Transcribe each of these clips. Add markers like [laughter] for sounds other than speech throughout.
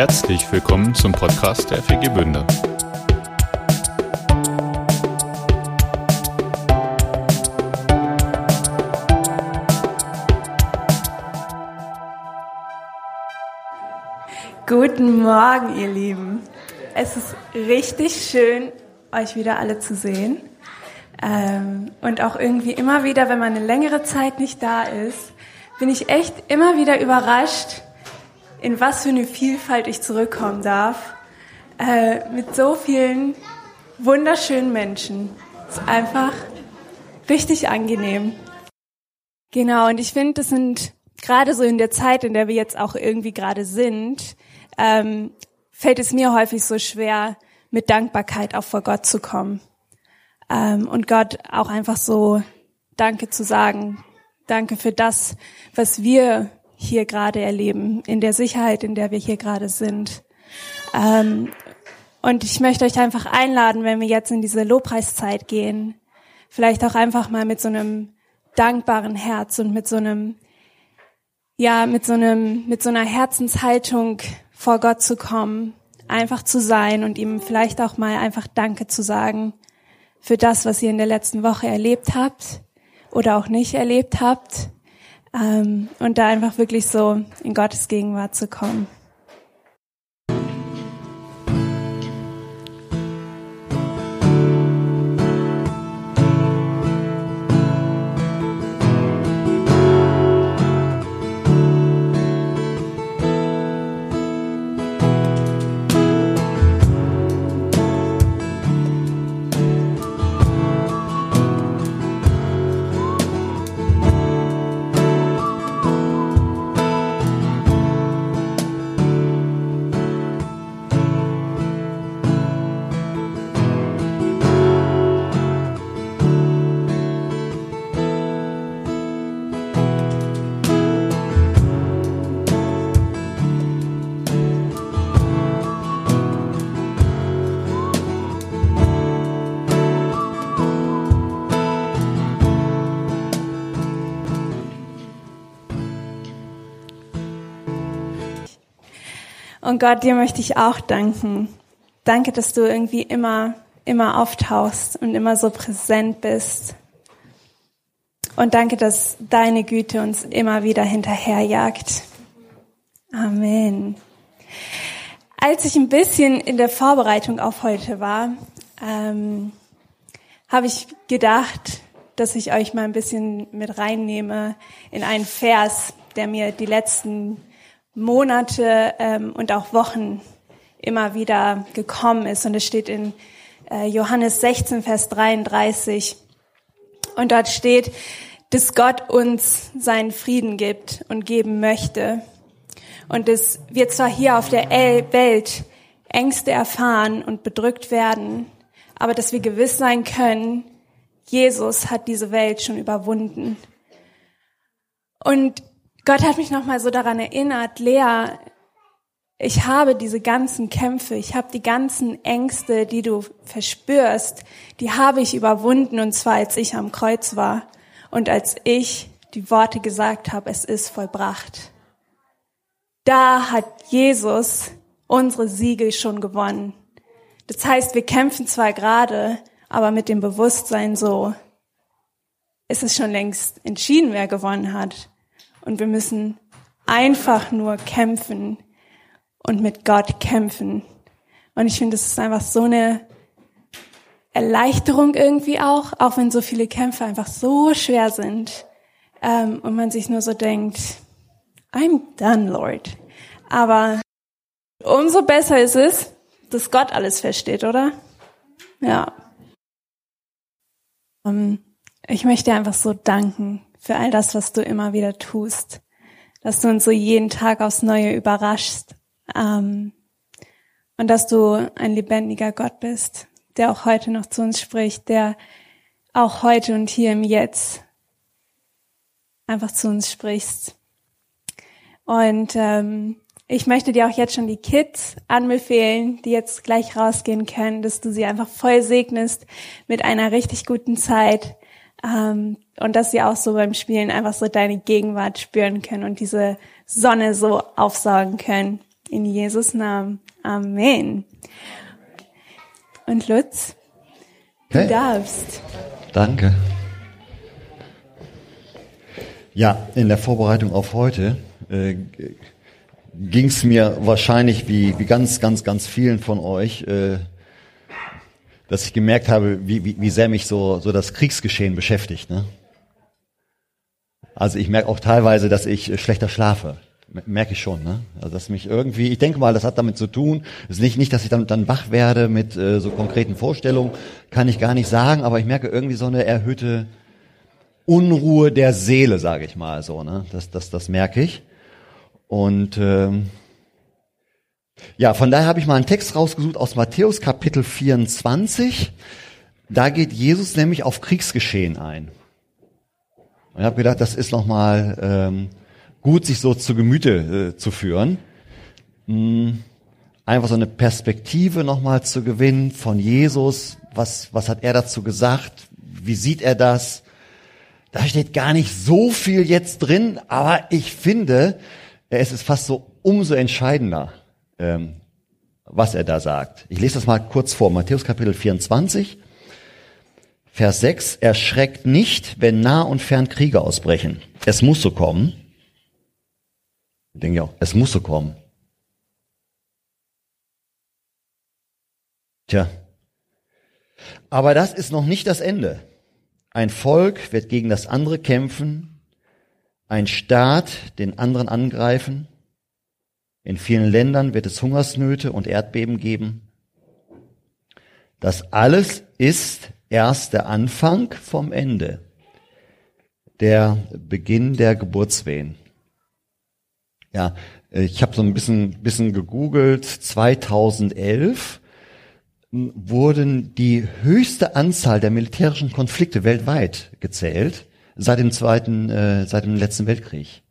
Herzlich willkommen zum Podcast der FG Bünde. Guten Morgen, ihr Lieben. Es ist richtig schön, euch wieder alle zu sehen. Ähm, und auch irgendwie immer wieder, wenn man eine längere Zeit nicht da ist, bin ich echt immer wieder überrascht, in was für eine Vielfalt ich zurückkommen darf. Äh, mit so vielen wunderschönen Menschen. ist einfach richtig angenehm. Genau, und ich finde, das sind gerade so in der Zeit, in der wir jetzt auch irgendwie gerade sind, ähm, fällt es mir häufig so schwer, mit Dankbarkeit auch vor Gott zu kommen. Ähm, und Gott auch einfach so Danke zu sagen. Danke für das, was wir hier gerade erleben, in der Sicherheit, in der wir hier gerade sind. Ähm, und ich möchte euch einfach einladen, wenn wir jetzt in diese Lobpreiszeit gehen, vielleicht auch einfach mal mit so einem dankbaren Herz und mit so einem, ja, mit so einem, mit so einer Herzenshaltung vor Gott zu kommen, einfach zu sein und ihm vielleicht auch mal einfach Danke zu sagen für das, was ihr in der letzten Woche erlebt habt oder auch nicht erlebt habt. Ähm, und da einfach wirklich so in Gottes Gegenwart zu kommen. Und Gott, dir möchte ich auch danken. Danke, dass du irgendwie immer, immer auftauchst und immer so präsent bist. Und danke, dass deine Güte uns immer wieder hinterherjagt. Amen. Als ich ein bisschen in der Vorbereitung auf heute war, ähm, habe ich gedacht, dass ich euch mal ein bisschen mit reinnehme in einen Vers, der mir die letzten Monate ähm, und auch Wochen immer wieder gekommen ist. Und es steht in äh, Johannes 16, Vers 33. Und dort steht, dass Gott uns seinen Frieden gibt und geben möchte. Und dass wir zwar hier auf der Welt Ängste erfahren und bedrückt werden, aber dass wir gewiss sein können, Jesus hat diese Welt schon überwunden. Und Gott hat mich nochmal so daran erinnert, Lea, ich habe diese ganzen Kämpfe, ich habe die ganzen Ängste, die du verspürst, die habe ich überwunden und zwar als ich am Kreuz war und als ich die Worte gesagt habe, es ist vollbracht. Da hat Jesus unsere Siege schon gewonnen. Das heißt, wir kämpfen zwar gerade, aber mit dem Bewusstsein so, ist es schon längst entschieden, wer gewonnen hat. Und wir müssen einfach nur kämpfen und mit Gott kämpfen. Und ich finde, das ist einfach so eine Erleichterung irgendwie auch, auch wenn so viele Kämpfe einfach so schwer sind ähm, und man sich nur so denkt, I'm done, Lord. Aber umso besser ist es, dass Gott alles versteht, oder? Ja. Um, ähm, ich möchte einfach so danken für all das, was du immer wieder tust, dass du uns so jeden Tag aufs Neue überraschst ähm, und dass du ein lebendiger Gott bist, der auch heute noch zu uns spricht, der auch heute und hier im Jetzt einfach zu uns sprichst. Und ähm, ich möchte dir auch jetzt schon die Kids anbefehlen, die jetzt gleich rausgehen können, dass du sie einfach voll segnest mit einer richtig guten Zeit, ähm, und dass sie auch so beim Spielen einfach so deine Gegenwart spüren können und diese Sonne so aufsaugen können. In Jesus Namen. Amen. Und Lutz, du Okay. darfst. Danke. Ja, in der Vorbereitung auf heute äh, ging es mir wahrscheinlich wie, wie ganz, ganz, ganz vielen von euch, äh, dass ich gemerkt habe, wie, wie, wie sehr mich so, so das Kriegsgeschehen beschäftigt. Ne? Also ich merke auch teilweise, dass ich äh, schlechter schlafe. Merke ich schon, ne? Also dass mich irgendwie, ich denke mal, das hat damit zu tun. Es ist nicht, nicht, dass ich dann, dann wach werde mit äh, so konkreten Vorstellungen, kann ich gar nicht sagen, aber ich merke irgendwie so eine erhöhte Unruhe der Seele, sage ich mal so, ne? Das, das, das merke ich. Und ähm, ja, von daher habe ich mal einen Text rausgesucht aus Matthäus Kapitel 24. Da geht Jesus nämlich auf Kriegsgeschehen ein. Und ich habe gedacht, das ist nochmal ähm, gut, sich so zu Gemüte äh, zu führen. Mm, Einfach so eine Perspektive nochmal zu gewinnen von Jesus. Was, was hat er dazu gesagt? Wie sieht er das? Da steht gar nicht so viel jetzt drin, aber ich finde, es ist fast so umso entscheidender, ähm, was er da sagt. Ich lese das mal kurz vor. Matthäus Kapitel 24. Vers 6, erschreckt nicht, wenn nah und fern Kriege ausbrechen. Es muss so kommen. Ich denke auch, es muss so kommen. Tja. Aber das ist noch nicht das Ende. Ein Volk wird gegen das andere kämpfen, ein Staat den anderen angreifen. In vielen Ländern wird es Hungersnöte und Erdbeben geben. Das alles ist erst der Anfang vom Ende, der Beginn der Geburtswehen. Ja, ich habe so ein bisschen, bisschen gegoogelt. 2011 wurden die höchste Anzahl der militärischen Konflikte weltweit gezählt seit dem zweiten, äh, seit dem letzten Weltkrieg.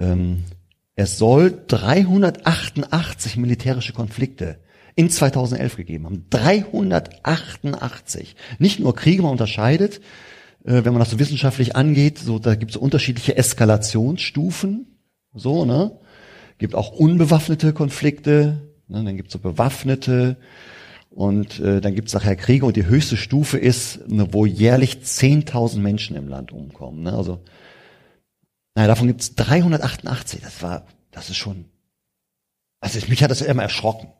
Ähm, es soll 388 militärische Konflikte in 2011 gegeben haben. 388. Nicht nur Kriege, man unterscheidet, äh, wenn man das so wissenschaftlich angeht, so da gibt es unterschiedliche Eskalationsstufen, so ne, gibt auch unbewaffnete Konflikte, ne, dann gibt es so bewaffnete und äh, dann gibt es nachher Kriege und die höchste Stufe ist, ne, wo jährlich 10.000 Menschen im Land umkommen. Ne, also naja, davon gibt es 388. Das war, das ist schon, also mich hat das immer erschrocken.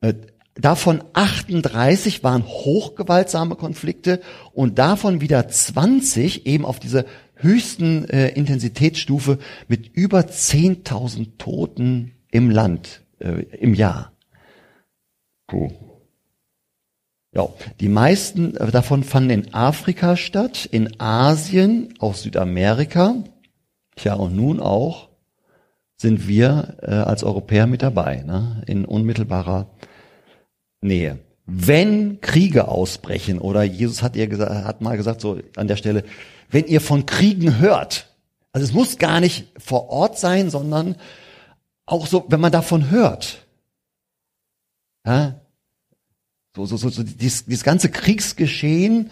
Äh, Davon 38 waren hochgewaltsame Konflikte und davon wieder 20 eben auf diese höchsten äh, Intensitätsstufe mit über 10.000 Toten im Land äh, im Jahr. Puh. Ja, die meisten äh, davon fanden in Afrika statt, in Asien, auch Südamerika. Tja, und nun auch sind wir äh, als Europäer mit dabei, ne? in unmittelbarer Nähe. Wenn Kriege ausbrechen, oder Jesus hat ihr gesagt, hat mal gesagt, so an der Stelle, wenn ihr von Kriegen hört, also es muss gar nicht vor Ort sein, sondern auch so, wenn man davon hört, ja, so, so, so, so dieses, dieses ganze Kriegsgeschehen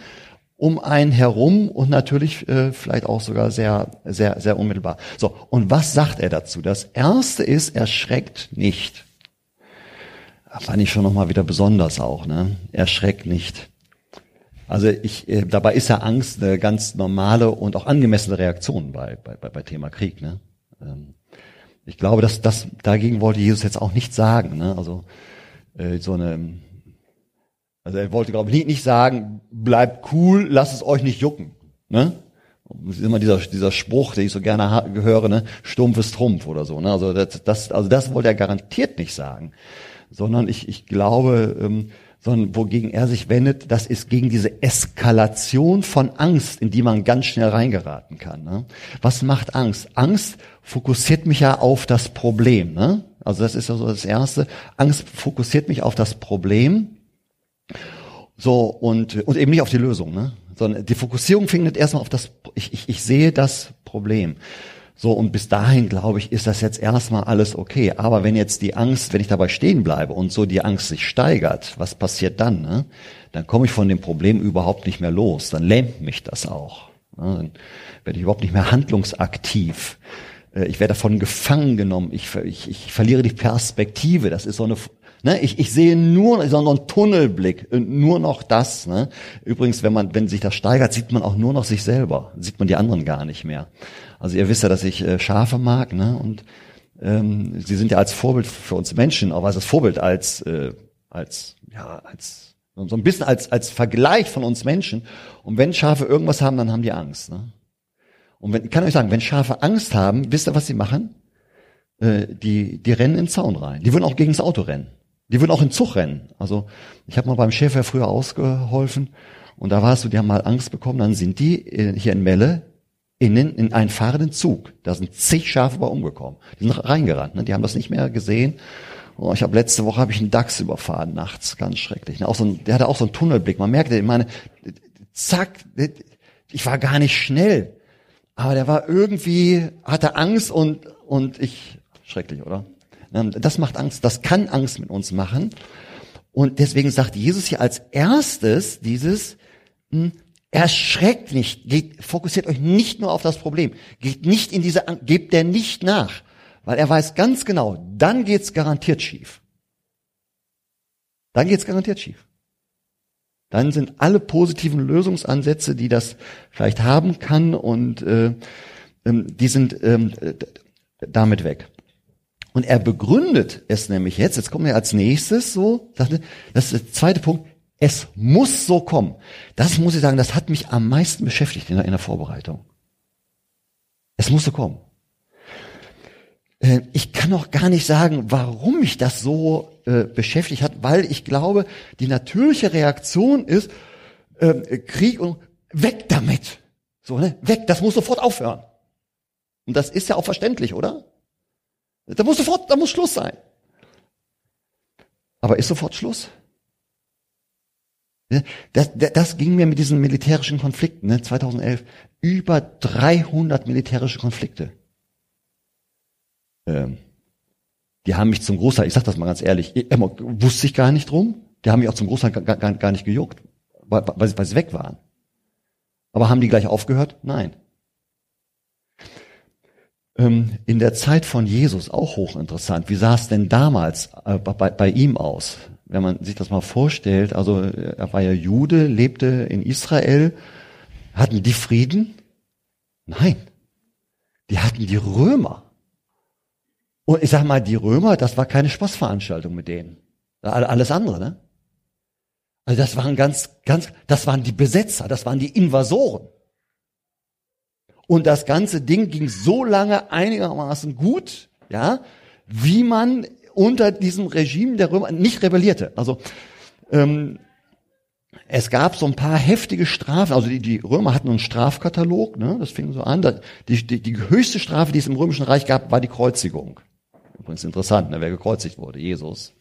um einen herum und natürlich äh, vielleicht auch sogar sehr, sehr, sehr unmittelbar. So, und was sagt er dazu? Das erste ist, er schreckt nicht. Fand ich schon nochmal wieder besonders auch, ne? Erschreckt nicht. Also ich, äh, dabei ist ja Angst eine ganz normale und auch angemessene Reaktion bei, bei, bei, bei Thema Krieg, ne? Ähm, ich glaube, dass das dagegen wollte Jesus jetzt auch nicht sagen, ne? Also äh, so eine, also er wollte glaube ich nicht, nicht sagen, bleibt cool, lasst es euch nicht jucken, ne? Das ist immer dieser, dieser Spruch, den ich so gerne höre, ne? Stumpf ist Trumpf oder so. Ne? Also das, das, also das wollte er garantiert nicht sagen sondern ich, ich glaube, ähm, sondern wogegen er sich wendet, das ist gegen diese Eskalation von Angst, in die man ganz schnell reingeraten kann. Ne? Was macht Angst? Angst fokussiert mich ja auf das Problem. Ne? Also das ist ja so das Erste. Angst fokussiert mich auf das Problem. So, und, und eben nicht auf die Lösung, ne? Sondern die Fokussierung findet erstmal auf das, ich, ich, ich sehe das Problem. So, und bis dahin, glaube ich, ist das jetzt erstmal alles okay. Aber wenn jetzt die Angst, wenn ich dabei stehen bleibe und so die Angst sich steigert, was passiert dann? Ne? Dann komme ich von dem Problem überhaupt nicht mehr los. Dann lähmt mich das auch. Ne? Dann werde ich überhaupt nicht mehr handlungsaktiv. äh, ich werde davon gefangen genommen, ich, ich, ich verliere die Perspektive. Das ist so eine, ne, ich, ich sehe nur so einen Tunnelblick, nur noch das. Ne? Übrigens, wenn man, wenn sich das steigert, sieht man auch nur noch sich selber, sieht man die anderen gar nicht mehr. Also ihr wisst ja, dass ich äh, Schafe mag, ne? Und ähm, sie sind ja als Vorbild für uns Menschen, aber als Vorbild als äh, als ja als so ein bisschen als als Vergleich von uns Menschen. Und wenn Schafe irgendwas haben, dann haben die Angst. Ne? Und wenn, ich kann euch sagen, wenn Schafe Angst haben, wisst ihr, was sie machen? Äh, die, die rennen in den Zaun rein. Die würden auch gegen das Auto rennen. Die würden auch in Zug rennen. Also ich habe mal beim Schäfer früher ausgeholfen und da war es so, die haben mal Angst bekommen, dann sind die äh, hier in Melle in, den, in einen fahrenden Zug. Da sind zig Schafe bei umgekommen. Die sind reingerannt, ne? die haben das nicht mehr gesehen. Oh, ich habe letzte Woche habe ich einen Dachs überfahren nachts, ganz schrecklich. Ne? Auch so ein, der hatte auch so einen Tunnelblick. Man merkte, ich meine, zack, ich war gar nicht schnell. Aber der war irgendwie, hatte Angst und, und ich, schrecklich, oder? Das macht Angst, das kann Angst mit uns machen. Und deswegen sagt Jesus hier als erstes dieses, hm, erschreckt nicht, geht, fokussiert euch nicht nur auf das Problem, geht nicht in diese Angst, gebt der nicht nach, weil er weiß ganz genau, dann geht's garantiert schief. Dann geht's garantiert schief dann sind alle positiven Lösungsansätze, die das vielleicht haben kann, und äh, ähm, die sind ähm, damit weg. Und er begründet es nämlich jetzt, jetzt kommen wir als nächstes so, das ist der zweite Punkt, es muss so kommen. Das muss ich sagen, das hat mich am meisten beschäftigt in der, in der Vorbereitung. Es muss so kommen. Äh, ich kann auch gar nicht sagen, warum mich das so äh, beschäftigt hat, weil ich glaube, die natürliche Reaktion ist äh, Krieg und weg damit. So, ne? Weg, das muss sofort aufhören. Und das ist ja auch verständlich, oder? Da muss sofort, da muss Schluss sein. Aber ist sofort Schluss? Das, das, ging mir mit diesen militärischen Konflikten, ne, 2011. Über 300 militärische Konflikte ähm, die haben mich zum Großteil, ich sag das mal ganz ehrlich, wusste ich gar nicht drum. Die haben mich auch zum Großteil gar, gar, gar nicht gejuckt, weil, weil, weil sie weg waren. Aber haben die gleich aufgehört? Nein. Ähm, in der Zeit von Jesus auch hochinteressant. Wie sah es denn damals äh, bei, bei ihm aus? Wenn man sich das mal vorstellt, also er war ja Jude, lebte in Israel, hatten die Frieden? Nein. Die hatten die Römer. Und ich sag mal, die Römer, das war keine Spaßveranstaltung mit denen. Alles andere, ne? Also das waren ganz, ganz, das waren die Besetzer, das waren die Invasoren. Und das ganze Ding ging so lange einigermaßen gut, ja, wie man unter diesem Regime der Römer nicht rebellierte. Also ähm, es gab so ein paar heftige Strafen. Also die, die Römer hatten einen Strafkatalog, ne, das fing so an. Die, die, die höchste Strafe, die es im Römischen Reich gab, war die Kreuzigung. Übrigens interessant, ne, wer gekreuzigt wurde, Jesus.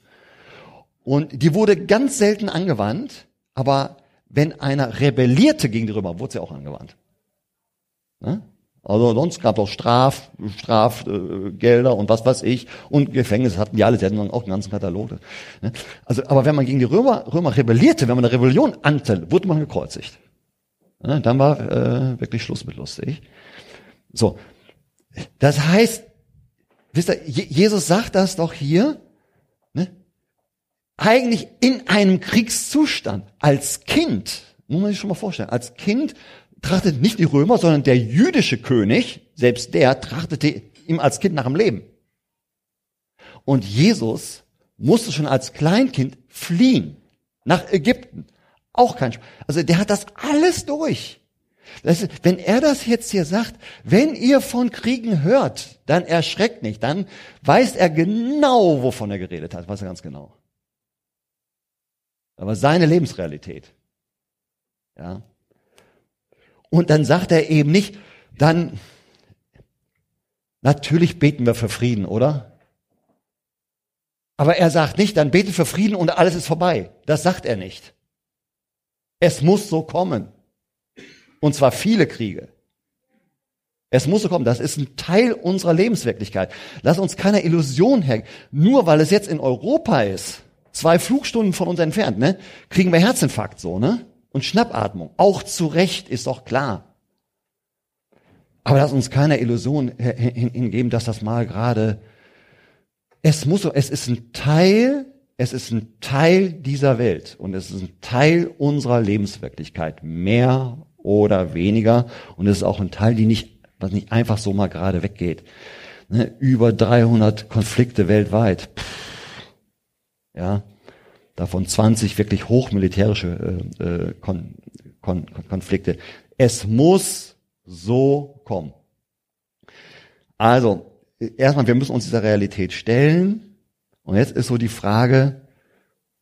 Und die wurde ganz selten angewandt, aber wenn einer rebellierte gegen die Römer, wurde sie auch angewandt. Ne? Also sonst gab es auch Straf, Strafgelder äh, und was weiß ich und Gefängnis hatten die alle, sie hatten auch einen ganzen Katalog. Ne? Also, aber wenn man gegen die Römer, Römer rebellierte, wenn man eine Rebellion anstellte, wurde man gekreuzigt. Ne? Dann war äh, wirklich Schluss mit lustig. So, das heißt, Wisst ihr, Jesus sagt das doch hier, ne? eigentlich in einem Kriegszustand, als Kind, muss man sich schon mal vorstellen, als Kind trachtet nicht die Römer, sondern der jüdische König, selbst der trachtete ihm als Kind nach dem Leben. Und Jesus musste schon als Kleinkind fliehen nach Ägypten. Auch kein Spaß. Also der hat das alles durch. Das wenn er das jetzt hier sagt, wenn ihr von Kriegen hört, dann erschreckt nicht, dann weiß er genau, wovon er geredet hat, weiß er ganz genau. Aber seine Lebensrealität. Ja. Und dann sagt er eben nicht, dann, natürlich beten wir für Frieden, oder? Aber er sagt nicht, dann bete für Frieden und alles ist vorbei. Das sagt er nicht. Es muss so kommen. Und zwar viele Kriege. Es muss so kommen. Das ist ein Teil unserer Lebenswirklichkeit. Lass uns keiner Illusion hängen. Nur weil es jetzt in Europa ist, zwei Flugstunden von uns entfernt, ne, kriegen wir Herzinfarkt so, ne? Und Schnappatmung. Auch zu Recht ist doch klar. Aber lass uns keiner Illusion hingeben, dass das mal gerade, es muss es ist ein Teil, es ist ein Teil dieser Welt und es ist ein Teil unserer Lebenswirklichkeit, mehr oder weniger. Und es ist auch ein Teil, die nicht, was nicht einfach so mal gerade weggeht. Ne, über 300 Konflikte weltweit. Pff, ja, davon 20 wirklich hochmilitärische äh, äh, Kon Kon Konflikte. Es muss so kommen. Also, erstmal, wir müssen uns dieser Realität stellen. Und jetzt ist so die Frage,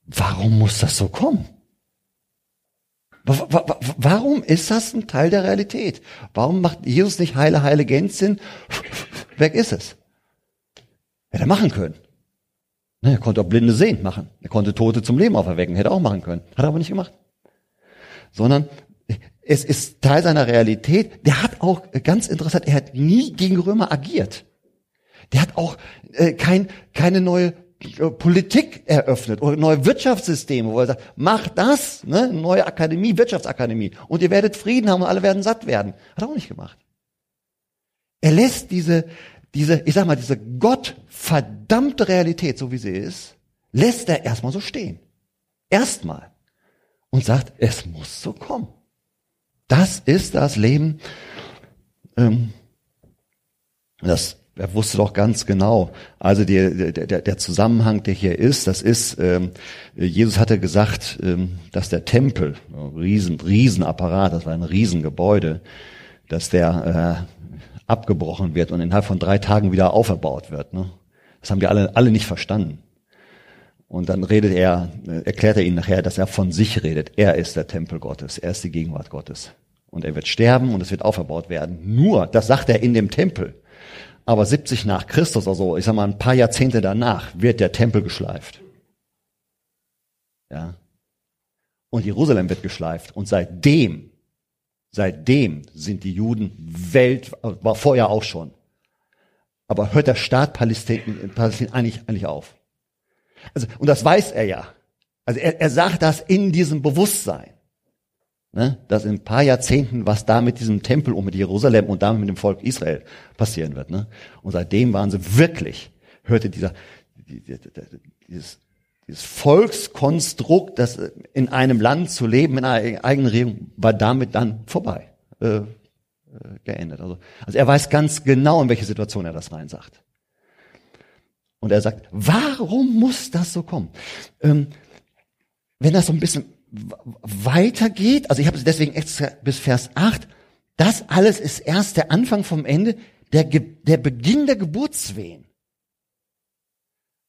warum muss das so kommen? Warum ist das ein Teil der Realität? Warum macht Jesus nicht heile, heile Gänzchen? Weg ist es. Hätte er machen können. Ne, er konnte auch Blinde sehen machen. Er konnte Tote zum Leben auferwecken. Hätte auch machen können. Hat er aber nicht gemacht. Sondern es ist Teil seiner Realität. Der hat auch, ganz interessant, er hat nie gegen Römer agiert. Der hat auch äh, kein, keine neue äh, Politik eröffnet oder neue Wirtschaftssysteme, wo er sagt, macht das, ne, neue Akademie, Wirtschaftsakademie, und ihr werdet Frieden haben und alle werden satt werden. Hat er auch nicht gemacht. Er lässt diese, diese, ich sag mal, diese gottverdammte Realität, so wie sie ist, lässt er erstmal so stehen. Erstmal. Und sagt, es muss so kommen. Das ist das Leben, ähm, das er wusste doch ganz genau. Also der, der, der Zusammenhang, der hier ist, das ist, ähm, Jesus hatte gesagt, ähm, dass der Tempel, riesen, Riesenapparat, das war ein Riesengebäude, dass der äh, abgebrochen wird und innerhalb von drei Tagen wieder auferbaut wird. Ne? Das haben die alle, alle nicht verstanden. Und dann redet er, äh, erklärt er ihnen nachher, dass er von sich redet. Er ist der Tempel Gottes, er ist die Gegenwart Gottes. Und er wird sterben und es wird auferbaut werden. Nur, das sagt er in dem Tempel. Aber 70 nach Christus, also ich sag mal ein paar Jahrzehnte danach, wird der Tempel geschleift. Ja. Und Jerusalem wird geschleift. Und seitdem, seitdem sind die Juden Welt, war vorher auch schon. Aber hört der Staat Palästina, Palästina eigentlich, eigentlich auf? Also, und das weiß er ja. Also er, er sagt das in diesem Bewusstsein ne, dass in ein paar Jahrzehnten, was da mit diesem Tempel und mit Jerusalem und damit mit dem Volk Israel passieren wird. Ne? Und seitdem waren sie wirklich, hörte dieser, dieses, dieses Volkskonstrukt, das in einem Land zu leben, in einer eigenen Regierung, war damit dann vorbei, äh, äh, geendet. Also, also er weiß ganz genau, in welche Situation er das reinsagt. Und er sagt, warum muss das so kommen? Ähm, wenn das so ein bisschen weitergeht, also ich habe es deswegen extra bis Vers 8, das alles ist erst der Anfang vom Ende, der, der Beginn der Geburtswehen.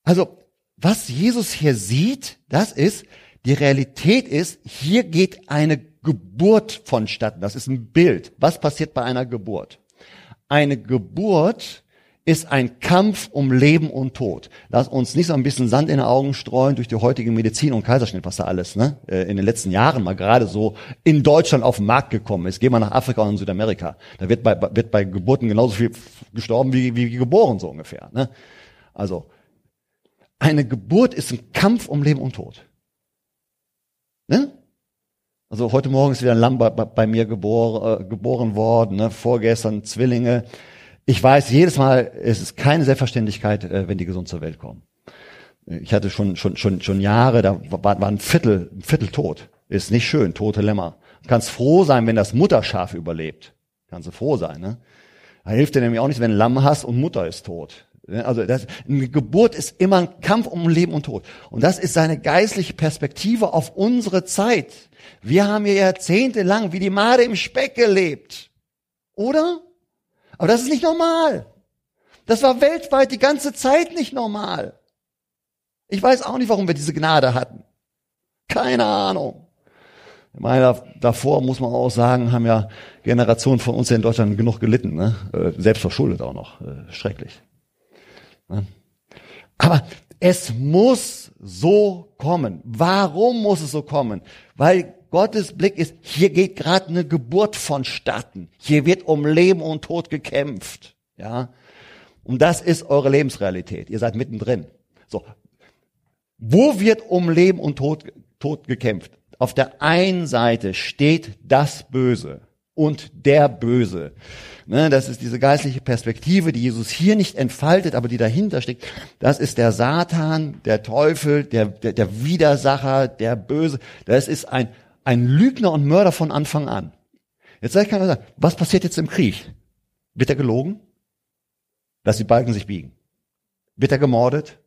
Also, was Jesus hier sieht, das ist, die Realität ist, hier geht eine Geburt vonstatten. Das ist ein Bild. Was passiert bei einer Geburt? Eine Geburt ist ein Kampf um Leben und Tod. Lass uns nicht so ein bisschen Sand in den Augen streuen durch die heutige Medizin und Kaiserschnitt, was da alles ne, äh, in den letzten Jahren mal gerade so in Deutschland auf den Markt gekommen ist. Geh mal nach Afrika und Südamerika. Da wird bei, wird bei Geburten genauso viel gestorben wie, wie geboren, so ungefähr. Ne? Also, eine Geburt ist ein Kampf um Leben und Tod. Ne? Also heute Morgen ist wieder ein Lamm bei, bei mir geboren, äh, geboren worden, ne? vorgestern Zwillinge. Ich weiß jedes Mal, es ist keine Selbstverständlichkeit, äh, wenn die gesund zur Welt kommen. Ich hatte schon, schon, schon, schon Jahre, da war, war ein Viertel, ein Viertel tot. Ist nicht schön, tote Lämmer. Du kannst froh sein, wenn das Mutterschaf überlebt. Kannst du froh sein, ne? Da hilft dir nämlich auch nicht, wenn ein Lamm hast und Mutter ist tot. Also das, eine Geburt ist immer ein Kampf um Leben und Tod. Und das ist seine geistliche Perspektive auf unsere Zeit. Wir haben hier jahrzehntelang wie die Made im Speck gelebt. Oder? Aber das ist nicht normal. Das war weltweit die ganze Zeit nicht normal. Ich weiß auch nicht, warum wir diese Gnade hatten. Keine Ahnung. Ich meine, davor muss man auch sagen, haben ja Generationen von uns in Deutschland genug gelitten, ne? Äh, selbst verschuldet auch noch, äh, schrecklich. Aber es muss so kommen. Warum muss es so kommen? Weil Gottes Blick ist, hier geht gerade eine Geburt vonstatten. Hier wird um Leben und Tod gekämpft. Ja. Und das ist eure Lebensrealität. Ihr seid mittendrin. So. Wo wird um Leben und Tod, Tod gekämpft? Auf der einen Seite steht das Böse, und der Böse. Ne, das ist diese geistliche Perspektive, die Jesus hier nicht entfaltet, aber die dahinter steckt. Das ist der Satan, der Teufel, der, der, der Widersacher, der Böse. Das ist ein, ein Lügner und Mörder von Anfang an. Jetzt man sagen, was passiert jetzt im Krieg? Wird er gelogen? Lass die Balken sich biegen. Wird er gemordet?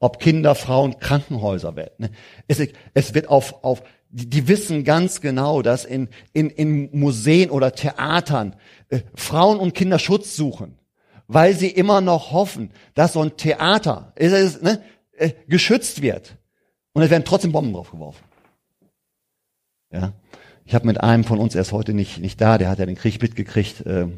Ob Kinder, Frauen, Krankenhäuser werden. Ne? Es, es wird auf, auf, die, die wissen ganz genau, dass in, in, in Museen oder Theatern äh, Frauen und Kinder Schutz suchen, weil sie immer noch hoffen, dass so ein Theater ist, ist, ne, äh, geschützt wird. Und es werden trotzdem Bomben draufgeworfen. Ja. Ich habe mit einem von uns, er ist heute nicht, nicht da, der hat ja den Krieg mitgekriegt, äh,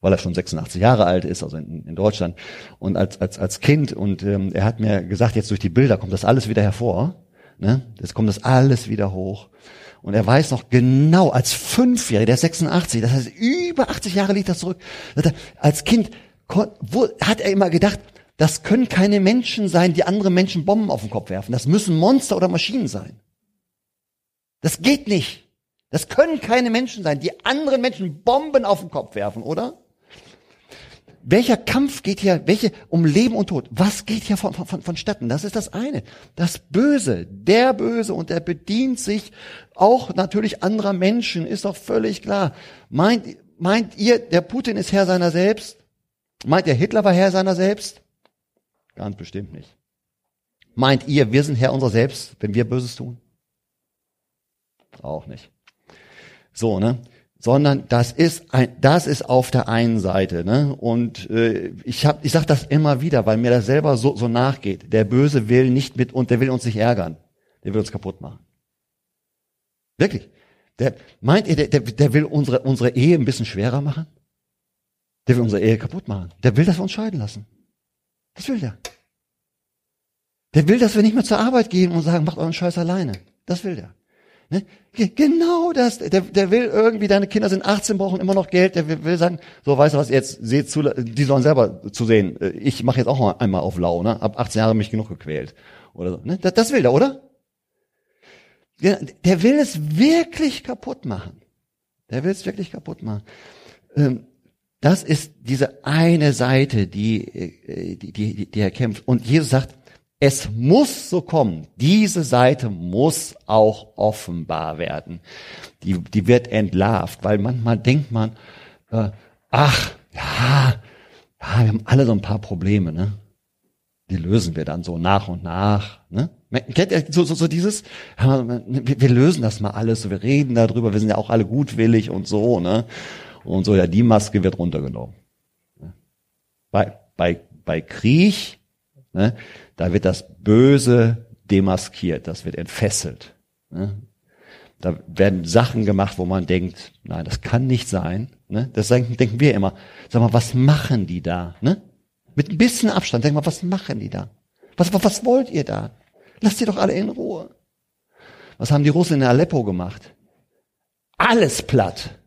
weil er schon 86 Jahre alt ist, also in, in Deutschland, und als, als, als Kind. Und ähm, er hat mir gesagt, jetzt durch die Bilder kommt das alles wieder hervor. Ne? Jetzt kommt das alles wieder hoch. Und er weiß noch genau, als Fünfjähriger, der ist 86, das heißt, über 80 Jahre liegt das zurück. Als Kind wo, hat er immer gedacht, das können keine Menschen sein, die andere Menschen Bomben auf den Kopf werfen. Das müssen Monster oder Maschinen sein. Das geht nicht. Das können keine Menschen sein, die anderen Menschen Bomben auf den Kopf werfen, oder? Welcher Kampf geht hier, welche um Leben und Tod? Was geht hier von, von, vonstatten? Das ist das eine. Das Böse, der Böse und er bedient sich auch natürlich anderer Menschen, ist doch völlig klar. Meint, meint ihr, der Putin ist Herr seiner selbst? Meint ihr, Hitler war Herr seiner selbst? Ganz bestimmt nicht. Meint ihr, wir sind Herr unserer selbst, wenn wir Böses tun? Auch nicht. So, ne? Sondern das ist ein, das ist auf der einen Seite, ne? Und äh, ich hab, ich sag das immer wieder, weil mir das selber so so nachgeht. Der Böse will nicht mit und der will uns nicht ärgern, der will uns kaputt machen. Wirklich? Der meint ihr, der, der, der will unsere unsere Ehe ein bisschen schwerer machen? Der will unsere Ehe kaputt machen. Der will, dass wir uns scheiden lassen. Das will der. Der will, dass wir nicht mehr zur Arbeit gehen und sagen, macht euren Scheiß alleine. Das will der. Ne? Genau das. Der, der will irgendwie, deine Kinder sind 18, brauchen immer noch Geld. Der will, will sagen, so weißt du was, jetzt seht zu, die sollen selber zu sehen. Ich mache jetzt auch einmal auf lau, ne? Ab 18 Jahre mich genug gequält. Oder so. Ne? Das, das will der, oder? Der, der will es wirklich kaputt machen. Der will es wirklich kaputt machen. Ähm, das ist diese eine Seite, die, äh, die, die, die er kämpft. Und Jesus sagt, es muss so kommen. Diese Seite muss auch offenbar werden. Die, die wird entlarvt, weil manchmal denkt man, äh, ach, ja, ja, wir haben alle so ein paar Probleme, ne? Die lösen wir dann so nach und nach, ne? Kennt ihr so, so, so dieses, wir, lösen das mal alles, wir reden darüber, wir sind ja auch alle gutwillig und so, ne? Und so, ja, die Maske wird runtergenommen. Bei, bei, bei Krieg, ne? Da wird das Böse demaskiert, das wird entfesselt. Ne? Da werden Sachen gemacht, wo man denkt, nein, das kann nicht sein. Ne? Das denken, wir immer. Sag mal, was machen die da? Ne? Mit ein bisschen Abstand, denk mal, was machen die da? Was, was, was wollt ihr da? Lasst sie doch alle in Ruhe. Was haben die Russen in Aleppo gemacht? Alles platt.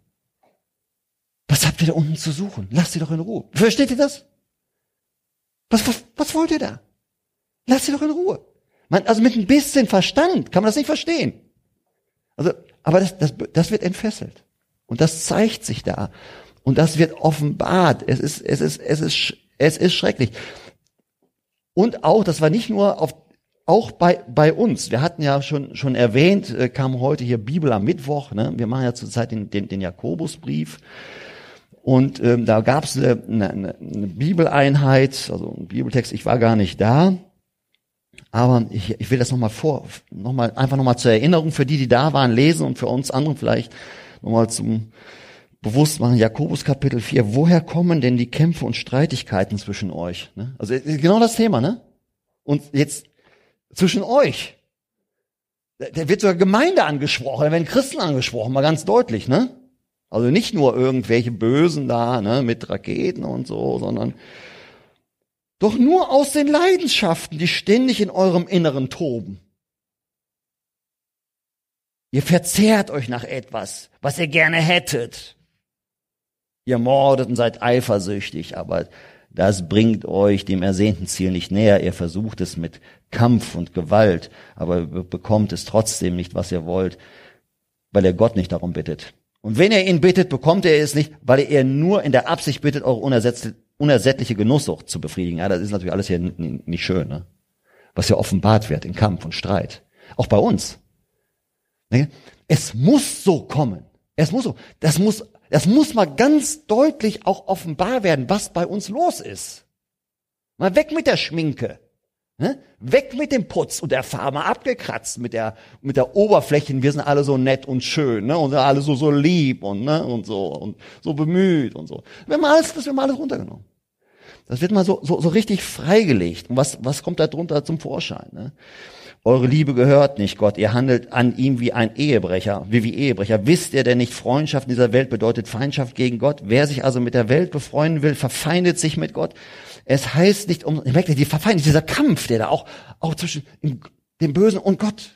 Was habt ihr da unten zu suchen? Lasst sie doch in Ruhe. Versteht ihr das? Was, was, was wollt ihr da? Lass sie doch in Ruhe. Man, also mit ein bisschen Verstand kann man das nicht verstehen. Also, aber das, das, das wird entfesselt. Und das zeigt sich da. Und das wird offenbart. Es ist, es ist, es ist, es ist schrecklich. Und auch, das war nicht nur auf, auch bei, bei uns. Wir hatten ja schon, schon erwähnt, äh, kam heute hier Bibel am Mittwoch. Ne? Wir machen ja zurzeit den, den, den Jakobusbrief. Und ähm, da gab es eine, eine, eine Bibeleinheit, also ein Bibeltext, ich war gar nicht da. Aber ich, ich will das nochmal vor, noch mal, einfach nochmal zur Erinnerung für die, die da waren, lesen und für uns anderen vielleicht nochmal zum Bewusstmachen. Jakobus Kapitel 4. Woher kommen denn die Kämpfe und Streitigkeiten zwischen euch? Ne? Also genau das Thema, ne? Und jetzt zwischen euch. Da wird sogar Gemeinde angesprochen, da werden Christen angesprochen, mal ganz deutlich, ne? Also nicht nur irgendwelche Bösen da, ne, mit Raketen und so, sondern doch nur aus den Leidenschaften, die ständig in eurem Inneren toben. Ihr verzehrt euch nach etwas, was ihr gerne hättet. Ihr mordet und seid eifersüchtig, aber das bringt euch dem ersehnten Ziel nicht näher. Ihr versucht es mit Kampf und Gewalt, aber bekommt es trotzdem nicht, was ihr wollt, weil ihr Gott nicht darum bittet. Und wenn ihr ihn bittet, bekommt er es nicht, weil er nur in der Absicht bittet, eure unersättliche Genusssucht zu befriedigen. Ja, das ist natürlich alles hier nicht schön, ne? was ja offenbart wird in Kampf und Streit. Auch bei uns. Ne? Es muss so kommen. Es muss so. Das muss, das muss mal ganz deutlich auch offenbar werden, was bei uns los ist. Mal weg mit der Schminke. Ne? Weg mit dem Putz und der Farbe abgekratzt mit der, mit der Oberfläche. Wir sind alle so nett und schön, ne? Und alle so, so lieb und, ne? Und so, und so bemüht und so. Wir haben alles, das wird mal alles runtergenommen. Das wird mal so, so, so richtig freigelegt. Und was, was kommt da drunter zum Vorschein? Ne? Eure Liebe gehört nicht Gott. Ihr handelt an ihm wie ein Ehebrecher, wie wie Ehebrecher. Wisst ihr denn nicht, Freundschaft in dieser Welt bedeutet Feindschaft gegen Gott? Wer sich also mit der Welt befreunden will, verfeindet sich mit Gott. Es heißt nicht um, merkt ihr, die Verfeindung, dieser Kampf, der da auch, auch zwischen dem Bösen und Gott.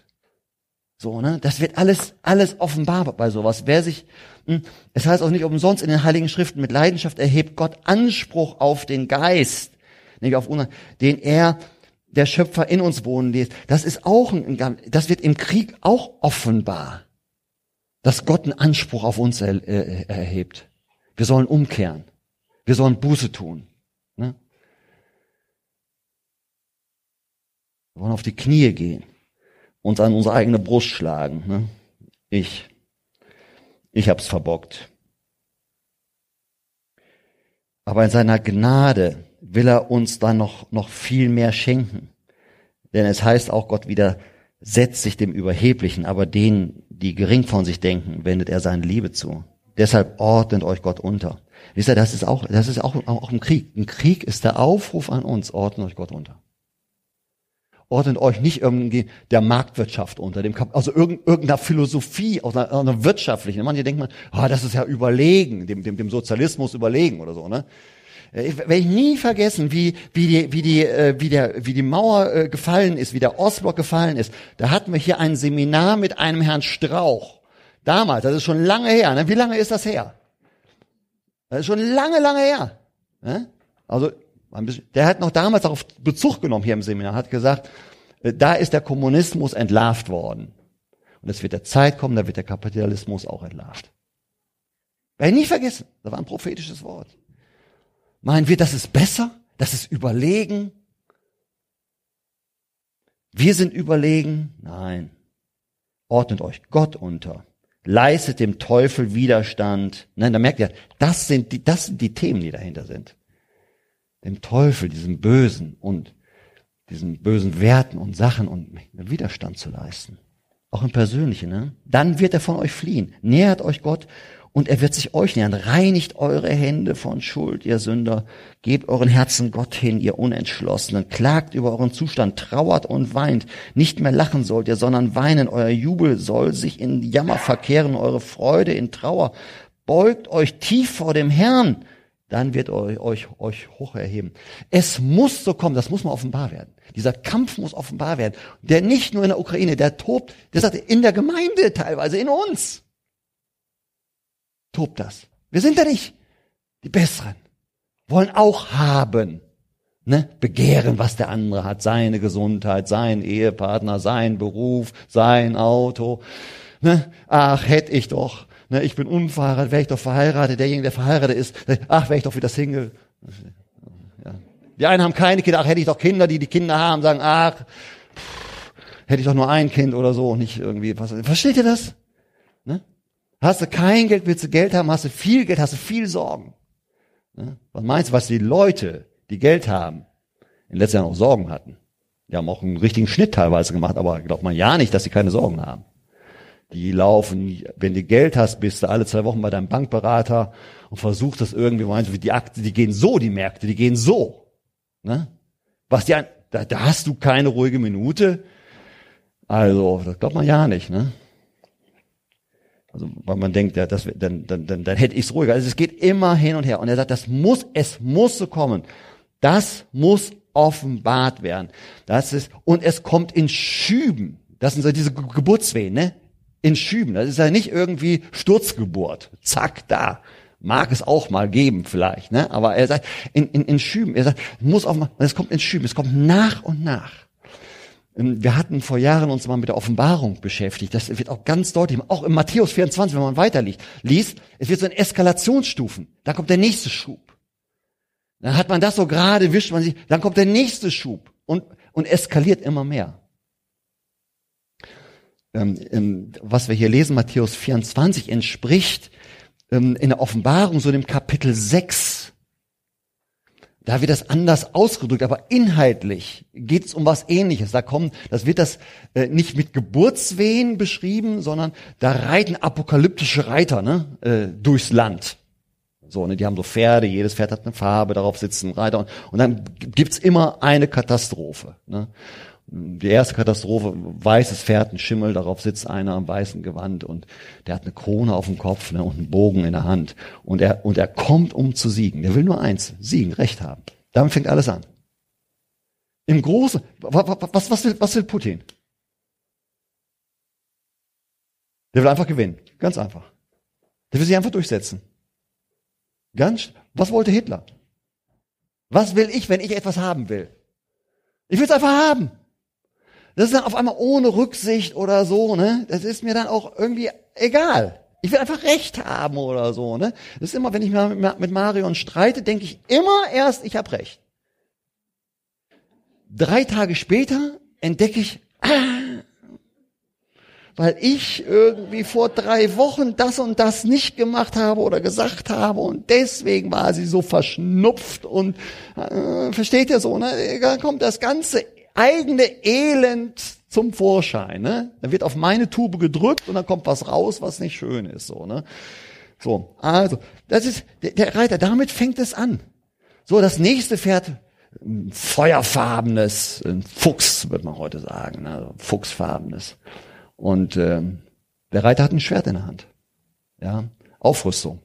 So, ne? Das wird alles, alles offenbar bei sowas. Wer sich, hm, es heißt auch nicht umsonst in den Heiligen Schriften mit Leidenschaft erhebt Gott Anspruch auf den Geist, nämlich auf, den er, der Schöpfer in uns wohnen lässt. Das ist auch ein, das wird im Krieg auch offenbar, dass Gott einen Anspruch auf uns er, er, erhebt. Wir sollen umkehren. Wir sollen Buße tun. Ne? Wir wollen auf die Knie gehen, uns an unsere eigene Brust schlagen. Ne? Ich, ich hab's verbockt. Aber in seiner Gnade will er uns dann noch, noch viel mehr schenken. Denn es heißt auch, Gott wieder setzt sich dem Überheblichen, aber denen, die gering von sich denken, wendet er seine Liebe zu. Deshalb ordnet euch Gott unter. Wisst ihr, das ist auch, das ist auch, auch im Krieg. Ein Krieg ist der Aufruf an uns, ordnet euch Gott unter ordnet euch nicht irgendwie der Marktwirtschaft unter, dem Kap also irgendeiner Philosophie, aus einer, einer wirtschaftlichen. Manche denken man, ah, das ist ja überlegen, dem, dem, dem Sozialismus überlegen oder so, ne? Ich werde nie vergessen, wie, wie, die, wie, die, äh, wie, der, wie die Mauer äh, gefallen ist, wie der Ostblock gefallen ist. Da hatten wir hier ein Seminar mit einem Herrn Strauch. Damals, das ist schon lange her. Ne? Wie lange ist das her? Das ist schon lange, lange her. Ne? Also der hat noch damals darauf Bezug genommen hier im Seminar, hat gesagt, äh, da ist der Kommunismus entlarvt worden. Und es wird der Zeit kommen, da wird der Kapitalismus auch entlarvt. Werde nie vergessen. Das war ein prophetisches Wort. Meinen wir, das ist besser? Das ist überlegen? Wir sind überlegen? Nein. Ordnet euch Gott unter. Leistet dem Teufel Widerstand. Nein, da merkt ihr, das sind die, das sind die Themen, die dahinter sind dem Teufel, diesem Bösen und diesen bösen Werten und Sachen und Widerstand zu leisten. Auch im Persönlichen, ne? Dann wird er von euch fliehen. Nähert euch Gott und er wird sich euch nähern. Reinigt eure Hände von Schuld, ihr Sünder. Gebt euren Herzen Gott hin, ihr Unentschlossenen. Klagt über euren Zustand, trauert und weint. Nicht mehr lachen sollt ihr, sondern weinen. Euer Jubel soll sich in Jammer verkehren, eure Freude in Trauer. Beugt euch tief vor dem Herrn dann wird euch, euch, euch hoch erheben. Es muss so kommen, das muss mal offenbar werden. Dieser Kampf muss offenbar werden. Der nicht nur in der Ukraine, der tobt, der sagt in der Gemeinde teilweise, in uns. Tobt das. Wir sind da nicht die Besseren. Wollen auch haben. Ne? Begehren, was der andere hat. Seine Gesundheit, sein Ehepartner, sein Beruf, sein Auto. Ne? Ach, hätte ich doch ne, ich bin unverheiratet, wäre ich doch verheiratet, derjenige, der verheiratet ist, ach, wäre ich doch wieder Single. Ja. Die einen haben keine Kinder, ach, hätte ich doch Kinder, die die Kinder haben, sagen, ach, pff, hätte ich doch nur ein Kind oder so, nicht irgendwie, was, versteht ihr das? Ne? Hast du kein Geld, willst du Geld haben, hast du viel Geld, hast du viel Sorgen. Ne? Was meinst du, was die Leute, die Geld haben, in letzter Jahren auch Sorgen hatten? Die haben auch einen richtigen Schnitt teilweise gemacht, aber glaubt man ja nicht, dass sie keine Sorgen haben. Die laufen, wenn du Geld hast, bist du alle zwei Wochen bei deinem Bankberater und versuchst das irgendwie, meinst du, die Akte, die gehen so, die Märkte, die gehen so. Ne? Was die, da, da hast du keine ruhige Minute. Also, das glaubt man ja nicht, ne? Also, weil man denkt, ja, das, dann, dann, dann, dann hätte ich es ruhiger. Also es geht immer hin und her. Und er sagt, das muss, es muss so kommen. Das muss offenbart werden. Das ist, und es kommt in Schüben. Das sind so diese Geburtswehen, ne? In Schüben. Das ist ja nicht irgendwie Sturzgeburt. Zack, da. Mag es auch mal geben vielleicht, ne? Aber er sagt, in, in, in Schüben, er sagt, muss auch mal, es kommt in Schüben, es kommt nach und nach. Ähm, wir hatten vor Jahren uns mal mit der Offenbarung beschäftigt. Das wird auch ganz deutlich, auch in Matthäus 24, wenn man weiter liest, es wird so in Eskalationsstufen. Da kommt der nächste Schub. Dann hat man das so gerade, wischt man sich, dann kommt der nächste Schub und, und eskaliert immer mehr. Ähm, ähm, was wir hier lesen, Matthäus 24, entspricht ähm, in der Offenbarung so dem Kapitel 6. Da wird das anders ausgedrückt, aber inhaltlich geht es um was ähnliches. Da kommen, das wird das äh, nicht mit Geburtswehen beschrieben, sondern da reiten apokalyptische Reiter ne, äh, durchs Land. So, ne, die haben so Pferde, jedes Pferd hat eine Farbe, darauf sitzen Reiter und, und dann gibt's immer eine Katastrophe. Ne? Die erste Katastrophe, weißes Pferd, ein Schimmel, darauf sitzt einer am weißen Gewand und der hat eine Krone auf dem Kopf ne, und einen Bogen in der Hand. Und er, und er kommt, um zu siegen. Der will nur eins, siegen, Recht haben. Damit fängt alles an. Im Großen, was, was, will, was will Putin? Der will einfach gewinnen. Ganz einfach. Der will sich einfach durchsetzen. Ganz, was wollte Hitler? Was will ich, wenn ich etwas haben will? Ich will es einfach haben. Das ist dann auf einmal ohne Rücksicht oder so, ne? Das ist mir dann auch irgendwie egal. Ich will einfach Recht haben oder so, ne? Das ist immer, wenn ich mit Marion streite, denke ich immer erst, ich habe Recht. Drei Tage später entdecke ich, ah, weil ich irgendwie vor drei Wochen das und das nicht gemacht habe oder gesagt habe und deswegen war sie so verschnupft und äh, versteht ihr so, ne? Da kommt das ganze eigene Elend zum Vorschein, ne? Dann wird auf meine Tube gedrückt und dann kommt was raus, was nicht schön ist, so, ne? So, also, das ist der, der Reiter, damit fängt es an. So, das nächste Pferd, ein feuerfarbenes, ein Fuchs, wird man heute sagen, ne? fuchsfarbenes. Und äh, der Reiter hat ein Schwert in der Hand. Ja, Aufrüstung.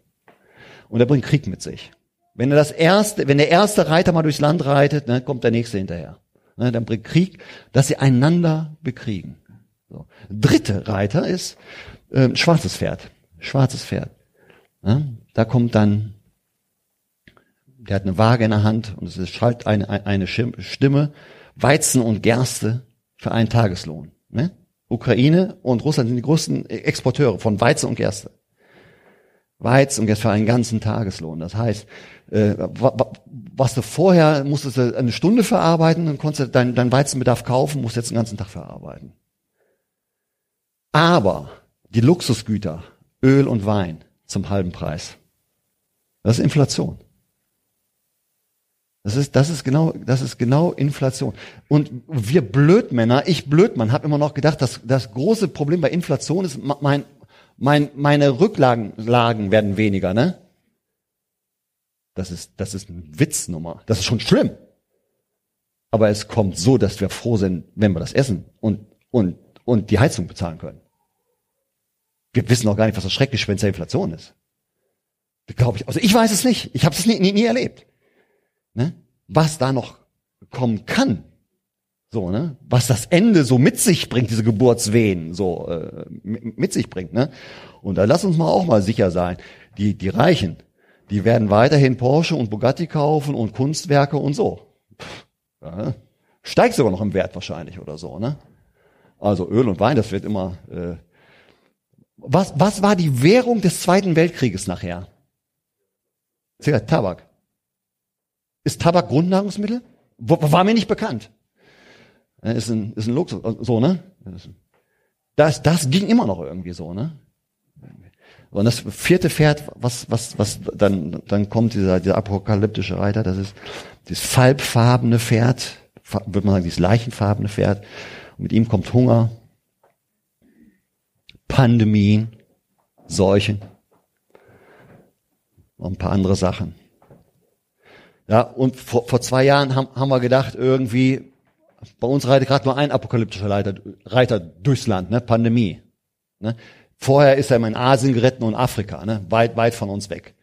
Und er bringt Krieg mit sich. Wenn er das erste, wenn der erste Reiter mal durchs Land reitet, ne, kommt der nächste hinterher. Ne, dann bringt Krieg, dass sie einander bekriegen. So. Dritte Reiter ist äh, schwarzes Pferd. Schwarzes Pferd. Ne? Da kommt dann, der hat eine Waage in der Hand und es schallt eine, eine Stimme, Weizen und Gerste für einen Tageslohn. Ne? Ukraine und Russland sind die größten Exporteure von Weizen und Gerste. Weizen und Gerste für einen ganzen Tageslohn. Das heißt, äh, was du vorher musstest du eine Stunde verarbeiten, dann konntest du deinen dein Weizenbedarf kaufen, musst jetzt den ganzen Tag verarbeiten. Aber die Luxusgüter, Öl und Wein zum halben Preis. Das ist Inflation. Das ist, das ist genau, das ist genau Inflation. Und wir Blödmänner, ich Blödmann, habe immer noch gedacht, dass das große Problem bei Inflation ist, mein, mein, meine Rücklagen Lagen werden weniger, ne? Das ist, das ist eine Witznummer. Das ist schon schlimm. Aber es kommt so, dass wir froh sind, wenn wir das essen und, und, und die Heizung bezahlen können. Wir wissen auch gar nicht, was das Schreckgespenst der Inflation ist. Glaube ich. Also ich weiß es nicht. Ich habe es nie, nie, nie erlebt ne? was da noch kommen kann. So, ne? Was das Ende so mit sich bringt, diese Geburtswehen so äh, mit sich bringt, ne? Und da lass uns mal auch mal sicher sein, die die Reichen, die werden weiterhin Porsche und Bugatti kaufen und Kunstwerke und so. Pff, ja, steigt sogar noch im Wert wahrscheinlich oder so, ne? Also Öl und Wein, das wird immer. Äh, was was war die Währung des Zweiten Weltkrieges nachher? Tabak. Ist Tabak Grundnahrungsmittel? War mir nicht bekannt. Ist ein, ist ein Luxus, so, ne? Das, das ging immer noch irgendwie so, ne? Und das vierte Pferd, was, was, was, dann, dann kommt dieser, dieser apokalyptische Reiter, das ist dieses falbfarbene Pferd, würde man sagen, dieses leichenfarbene Pferd. Und mit ihm kommt Hunger, Pandemien, Seuchen und ein paar andere Sachen. Ja, und vor, vor zwei Jahren haben, haben wir gedacht, irgendwie, bei uns reitet gerade nur ein apokalyptischer Reiter, Reiter durchs Land, ne? Pandemie. Ne? Vorher ist er immer in Asien geritten und Afrika, ne? weit, weit von uns weg.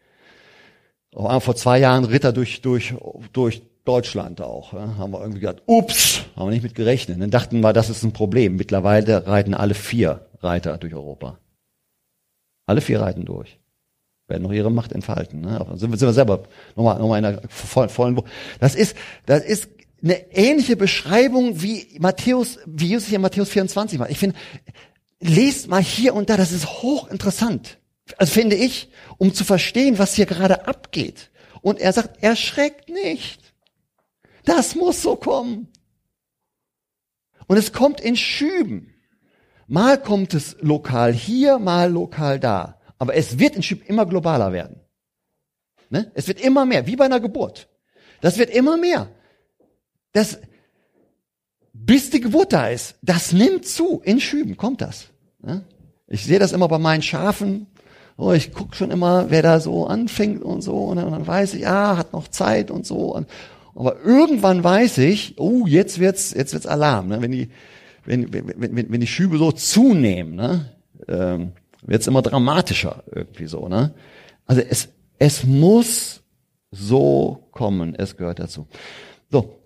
Vor zwei Jahren ritt er durch, durch, durch Deutschland auch. Ne? Haben wir irgendwie gedacht, ups, haben wir nicht mit gerechnet. Dann dachten wir, das ist ein Problem. Mittlerweile reiten alle vier Reiter durch Europa. Alle vier reiten durch werden noch ihre Macht entfalten. Ne? Sind, wir, sind wir selber nochmal, nochmal in einer vollen, vollen Das ist, das ist eine ähnliche Beschreibung wie Matthäus, wie Jesus hier in Matthäus 24 macht. Ich finde, lest mal hier und da, das ist hochinteressant. Also finde ich, um zu verstehen, was hier gerade abgeht. Und er sagt, erschreckt nicht. Das muss so kommen. Und es kommt in Schüben. Mal kommt es lokal hier, mal lokal da. Aber es wird in Schüben immer globaler werden. Ne? Es wird immer mehr, wie bei einer Geburt. Das wird immer mehr. Das, bis die Geburt da ist, das nimmt zu. In Schüben kommt das. Ne? Ich sehe das immer bei meinen Schafen. Oh, ich gucke schon immer, wer da so anfängt und so. Und dann weiß ich, ja, hat noch Zeit und so. Und, aber irgendwann weiß ich, oh, jetzt wird's, jetzt wird's Alarm. Ne? Wenn die, wenn, wenn, wenn, wenn die Schübe so zunehmen, ne? ähm, wird's immer dramatischer irgendwie so. Ne? Also es, es muss so kommen. Es gehört dazu. So,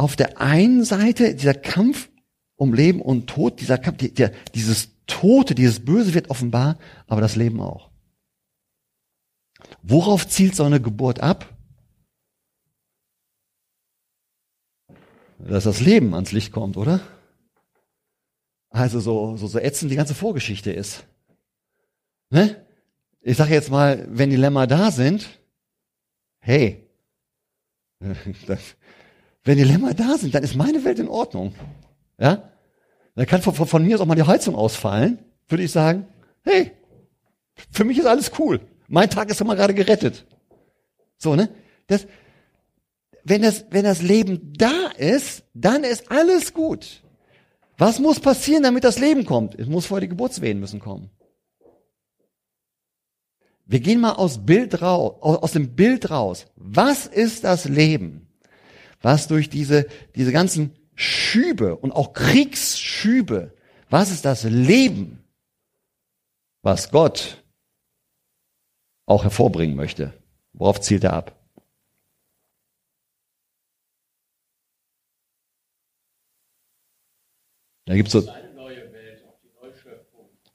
auf der einen Seite dieser Kampf um Leben und Tod, dieser Kampf, der, dieses Tote, dieses Böse wird offenbar, aber das Leben auch. Worauf zielt so eine Geburt ab? Dass das Leben ans Licht kommt, oder? Also so, so, so ätzend die ganze Vorgeschichte ist. Ne? Ich sage jetzt mal, wenn die Lämmer da sind, hey, [laughs] wenn die Lämmer da sind, dann ist meine Welt in Ordnung. Ja? Dann kann von, von mir aus auch mal die Heizung ausfallen, würde ich sagen, hey, für mich ist alles cool. Mein Tag ist immer gerade gerettet. So, ne? Das, wenn das, wenn das Leben da ist, dann ist alles gut. Was muss passieren, damit das Leben kommt? Es muss vorher die Geburtswehen müssen kommen. Wir gehen mal aus Bild raus, aus dem Bild raus. Was ist das Leben? Was durch diese, diese ganzen Schübe und auch Kriegsschübe, was ist das Leben, was Gott auch hervorbringen möchte? Worauf zielt er ab? Da gibt's so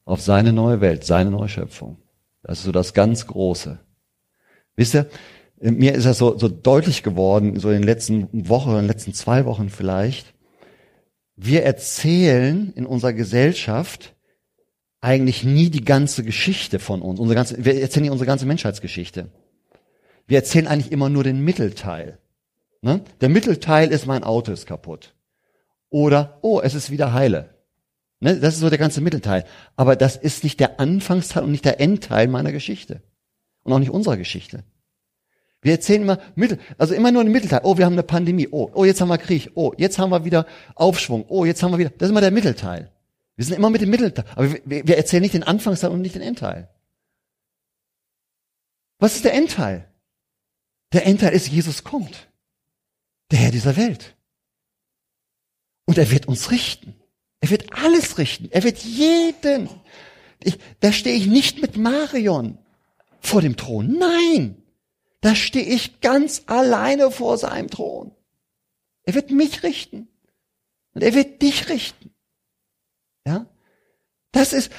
auf seine neue Welt, seine neue Schöpfung. Das ist so das ganz Große. Wisst ihr, mir ist das so, so deutlich geworden, so in den letzten Wochen, in den letzten zwei Wochen vielleicht. Wir erzählen in unserer Gesellschaft eigentlich nie die ganze Geschichte von uns. Unsere ganze, wir erzählen nie unsere ganze Menschheitsgeschichte. Wir erzählen eigentlich immer nur den Mittelteil. Ne? Der Mittelteil ist, mein Auto ist kaputt. Oder, oh, es ist wieder heile. Ne, das ist so der ganze Mittelteil. Aber das ist nicht der Anfangsteil und nicht der Endteil meiner Geschichte. Und auch nicht unserer Geschichte. Wir erzählen immer Mittel, also immer nur den Mittelteil. Oh, wir haben eine Pandemie. Oh, oh, jetzt haben wir Krieg. Oh, jetzt haben wir wieder Aufschwung. Oh, jetzt haben wir wieder. Das ist immer der Mittelteil. Wir sind immer mit dem Mittelteil. Aber wir, wir erzählen nicht den Anfangsteil und nicht den Endteil. Was ist der Endteil? Der Endteil ist, Jesus kommt. Der Herr dieser Welt. Und er wird uns richten. Er wird alles richten. Er wird jeden. Ich, da stehe ich nicht mit Marion vor dem Thron. Nein, da stehe ich ganz alleine vor seinem Thron. Er wird mich richten. Und er wird dich richten. Ja? Das ist,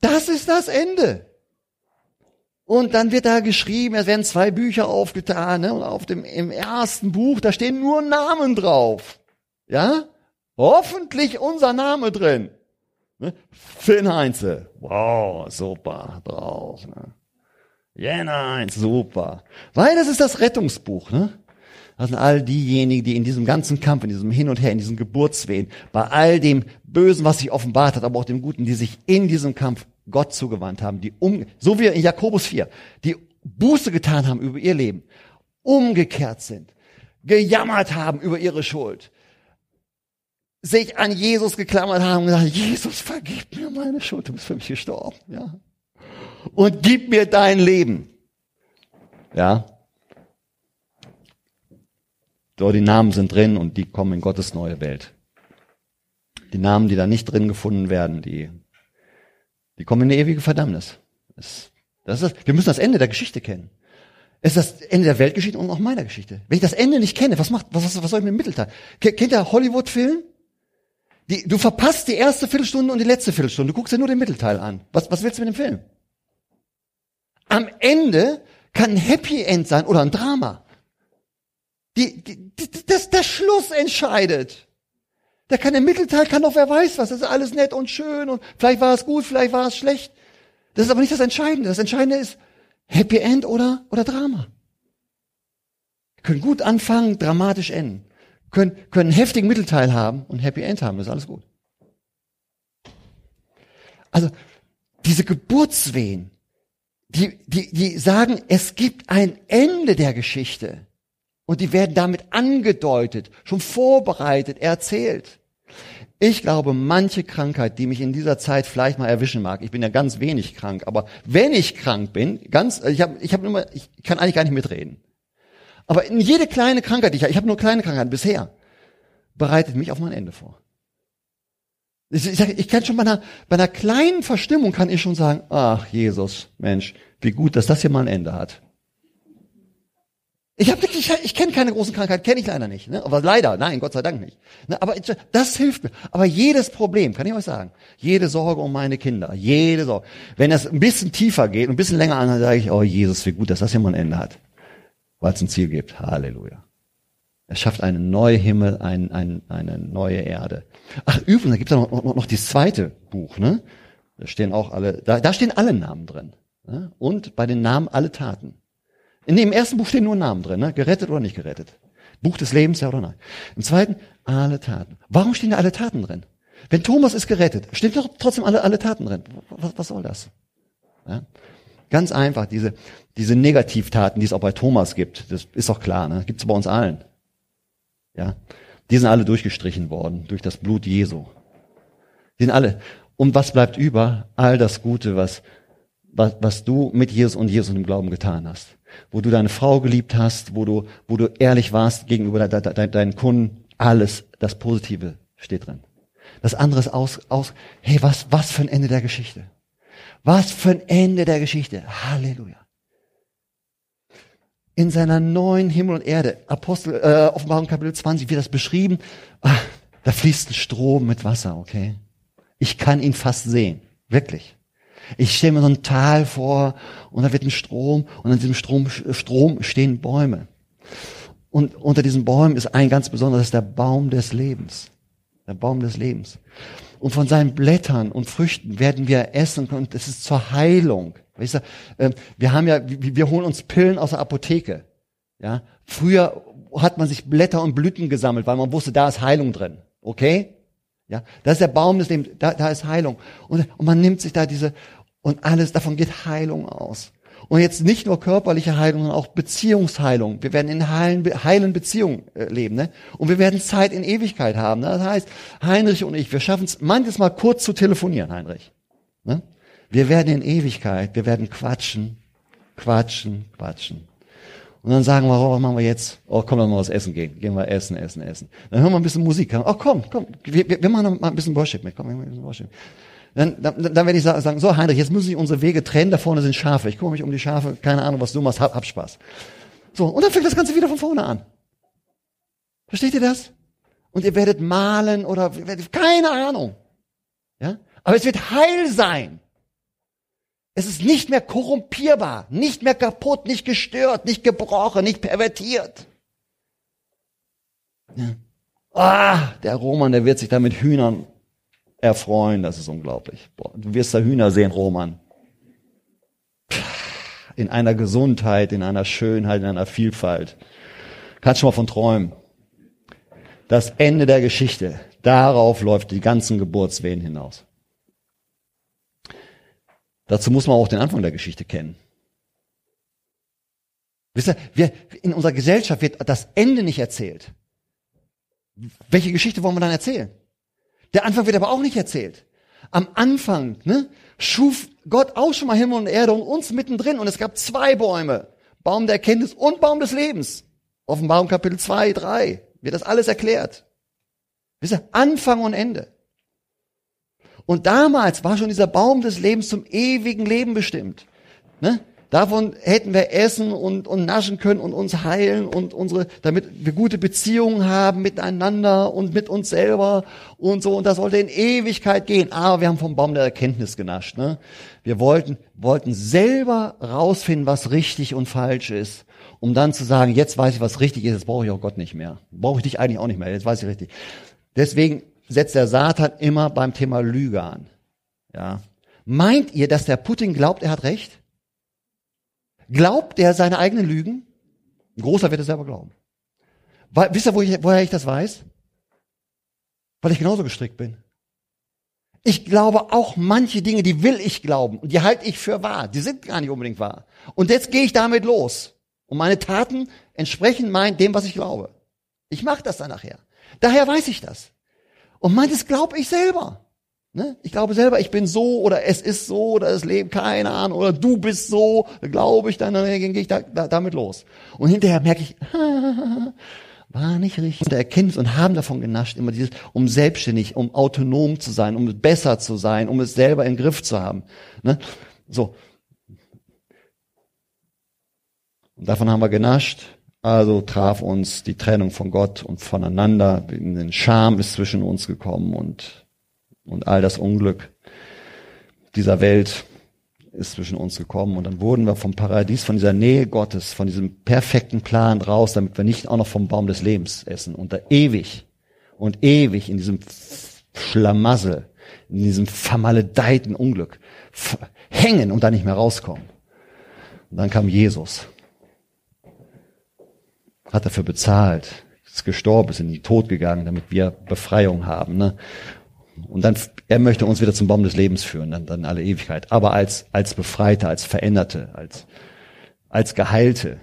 das ist das Ende. Und dann wird da geschrieben, es werden zwei Bücher aufgetan, ne? und auf dem, im ersten Buch, da stehen nur Namen drauf. Ja? Hoffentlich unser Name drin. Ne? Finn Heinze. Wow, super drauf. Ne? Jena Heinz, super. Weil das ist das Rettungsbuch. Ne? Das sind all diejenigen, die in diesem ganzen Kampf, in diesem Hin und Her, in diesen Geburtswehen, bei all dem Bösen, was sich offenbart hat, aber auch dem Guten, die sich in diesem Kampf Gott zugewandt haben, die um, so wie in Jakobus 4, die Buße getan haben über ihr Leben, umgekehrt sind, gejammert haben über ihre Schuld, sich an Jesus geklammert haben und gesagt, Jesus, vergib mir meine Schuld, du bist für mich gestorben, ja. Und gib mir dein Leben. Ja. So, die Namen sind drin und die kommen in Gottes neue Welt. Die Namen, die da nicht drin gefunden werden, die, die kommen in eine ewige Verdammnis. Das, das ist, wir müssen das Ende der Geschichte kennen. Es ist das Ende der Weltgeschichte und auch meiner Geschichte. Wenn ich das Ende nicht kenne, was macht, was, was, soll ich mit dem Mittelteil? Kennt ihr Hollywood-Film? Die, du verpasst die erste Viertelstunde und die letzte Viertelstunde. Du guckst dir nur den Mittelteil an. Was, was willst du mit dem Film? Am Ende kann ein Happy End sein oder ein Drama. die, die, die, das, der Schluss entscheidet. Der kann im Mittelteil, kann doch wer weiß was, das ist alles nett und schön und vielleicht war es gut, vielleicht war es schlecht. Das ist aber nicht das Entscheidende. Das Entscheidende ist Happy End oder, oder Drama. Können gut anfangen, dramatisch enden. Können, können einen heftigen Mittelteil haben und Happy End haben, das ist alles gut. Also, diese Geburtswehen, die, die, die sagen, es gibt ein Ende der Geschichte. Und die werden damit angedeutet, schon vorbereitet, erzählt. Ich glaube, manche Krankheit, die mich in dieser Zeit vielleicht mal erwischen mag, ich bin ja ganz wenig krank, aber wenn ich krank bin, ganz, ich habe, ich habe immer, ich kann eigentlich gar nicht mitreden. Aber jede kleine Krankheit, ich, ich habe nur kleine Krankheiten bisher, bereitet mich auf mein Ende vor. Ich, ich, ich kann schon bei einer, bei einer kleinen Verstimmung kann ich schon sagen, ach Jesus, Mensch, wie gut, dass das hier mal ein Ende hat. Ich, hab, ich, ich kenne keine großen Krankheiten, kenne ich leider nicht. Ne? Aber leider, nein, Gott sei Dank nicht. Ne? Aber das hilft mir. Aber jedes Problem, kann ich euch sagen, jede Sorge um meine Kinder, jede Sorge, wenn das ein bisschen tiefer geht, ein bisschen länger an, dann sage ich, oh Jesus, wie gut, dass das hier mal ein Ende hat. Weil es ein Ziel gibt. Halleluja. Er schafft einen neuen Himmel, ein, ein, eine neue Erde. Ach, übrigens, da gibt es noch, noch, noch das zweite Buch. Ne? Da stehen auch alle, da, da stehen alle Namen drin. Ne? Und bei den Namen alle Taten. In dem ersten Buch stehen nur Namen drin, ne? gerettet oder nicht gerettet. Buch des Lebens, ja oder nein. Im zweiten, alle Taten. Warum stehen da alle Taten drin? Wenn Thomas ist gerettet, stehen doch trotzdem alle, alle Taten drin. Was, was soll das? Ja? Ganz einfach, diese, diese Negativtaten, die es auch bei Thomas gibt, das ist doch klar, ne? gibt es bei uns allen. Ja? Die sind alle durchgestrichen worden durch das Blut Jesu. Die sind alle. Und was bleibt über? All das Gute, was, was, was du mit Jesus und Jesus im Glauben getan hast wo du deine Frau geliebt hast, wo du, wo du ehrlich warst gegenüber de, de, de, deinen Kunden, alles, das Positive steht drin. Das andere ist aus, aus, hey, was, was für ein Ende der Geschichte. Was für ein Ende der Geschichte. Halleluja. In seiner neuen Himmel und Erde, Apostel, äh, Offenbarung Kapitel 20, wird das beschrieben, ah, da fließt ein Strom mit Wasser, okay? Ich kann ihn fast sehen. Wirklich. Ich stelle mir so ein Tal vor und da wird ein Strom und an diesem Strom, Strom stehen Bäume. Und unter diesen Bäumen ist ein ganz besonderes, der Baum des Lebens. Der Baum des Lebens. Und von seinen Blättern und Früchten werden wir essen und es ist zur Heilung. Weißt du, ähm, wir haben ja, wir holen uns Pillen aus der Apotheke. Ja, früher hat man sich Blätter und Blüten gesammelt, weil man wusste, da ist Heilung drin. Okay? Ja, das ist der Baum des Lebens, da, da ist Heilung. Und, und man nimmt sich da diese, und alles, davon geht Heilung aus. Und jetzt nicht nur körperliche Heilung, sondern auch Beziehungsheilung. Wir werden in heilen, heilen Beziehungen äh, leben. Ne? Und wir werden Zeit in Ewigkeit haben. Ne? Das heißt, Heinrich und ich, wir schaffen es manches Mal kurz zu telefonieren, Heinrich. Ne? Wir werden in Ewigkeit, wir werden quatschen, quatschen, quatschen. Und dann sagen wir, oh, was machen wir jetzt? Oh, komm, lass mal was essen gehen. Gehen wir essen, essen, essen. Dann hören wir ein bisschen Musik. Oh, komm, komm, wir, wir machen mal ein bisschen Worship mit. Komm, wir machen ein bisschen Worship. Dann, dann, dann werde ich sagen, so Heinrich, jetzt müssen sich unsere Wege trennen, da vorne sind Schafe. Ich kümmere mich um die Schafe, keine Ahnung, was du machst, hab, hab Spaß. So, und dann fängt das Ganze wieder von vorne an. Versteht ihr das? Und ihr werdet malen oder keine Ahnung. Ja? Aber es wird heil sein. Es ist nicht mehr korrumpierbar, nicht mehr kaputt, nicht gestört, nicht gebrochen, nicht pervertiert. Ja. Ah, der Roman, der wird sich da mit Hühnern erfreuen, das ist unglaublich. Boah, du wirst da Hühner sehen, Roman. In einer Gesundheit, in einer Schönheit, in einer Vielfalt. Kannst schon mal von träumen. Das Ende der Geschichte, darauf läuft die ganzen Geburtswehen hinaus. Dazu muss man auch den Anfang der Geschichte kennen. Wisst ihr, wir, in unserer Gesellschaft wird das Ende nicht erzählt. Welche Geschichte wollen wir dann erzählen? Der Anfang wird aber auch nicht erzählt. Am Anfang ne, schuf Gott auch schon mal Himmel und Erde und uns mittendrin. Und es gab zwei Bäume. Baum der Erkenntnis und Baum des Lebens. Offenbarung Kapitel 2, 3 wird das alles erklärt. Wisst ihr, Anfang und Ende. Und damals war schon dieser Baum des Lebens zum ewigen Leben bestimmt. Ne? Davon hätten wir essen und, und naschen können und uns heilen und unsere, damit wir gute Beziehungen haben miteinander und mit uns selber und so. Und das sollte in Ewigkeit gehen. Aber wir haben vom Baum der Erkenntnis genascht. Ne? Wir wollten, wollten selber rausfinden, was richtig und falsch ist, um dann zu sagen, jetzt weiß ich, was richtig ist, jetzt brauche ich auch Gott nicht mehr. Brauche ich dich eigentlich auch nicht mehr, jetzt weiß ich richtig. Deswegen setzt der Satan immer beim Thema Lüge an. Ja. Meint ihr, dass der Putin glaubt, er hat recht? Glaubt er seine eigenen Lügen? Ein großer wird es selber glauben. Weil, wisst ihr, wo ich, woher ich das weiß? Weil ich genauso gestrickt bin. Ich glaube auch manche Dinge, die will ich glauben und die halte ich für wahr. Die sind gar nicht unbedingt wahr. Und jetzt gehe ich damit los. Und meine Taten entsprechen mein, dem, was ich glaube. Ich mache das dann nachher. Daher weiß ich das. Und meines glaube ich selber. Ne? Ich glaube selber, ich bin so oder es ist so oder es lebt keine Ahnung oder du bist so, glaube ich, dann, dann gehe ich da, da, damit los. Und hinterher merke ich, [laughs] war nicht richtig. Und Erkenntnis und haben davon genascht, immer dieses, um selbstständig, um autonom zu sein, um besser zu sein, um es selber im Griff zu haben. Ne? So. Und davon haben wir genascht. Also traf uns die Trennung von Gott und voneinander. Den Scham ist zwischen uns gekommen und, und all das Unglück dieser Welt ist zwischen uns gekommen. Und dann wurden wir vom Paradies, von dieser Nähe Gottes, von diesem perfekten Plan raus, damit wir nicht auch noch vom Baum des Lebens essen und da ewig und ewig in diesem Schlamassel, in diesem vermaledeiten Unglück hängen und da nicht mehr rauskommen. Und dann kam Jesus hat dafür bezahlt, ist gestorben, ist in die Tod gegangen, damit wir Befreiung haben. Ne? Und dann, er möchte uns wieder zum Baum des Lebens führen, dann, dann alle Ewigkeit. Aber als, als Befreite, als Veränderte, als, als Geheilte,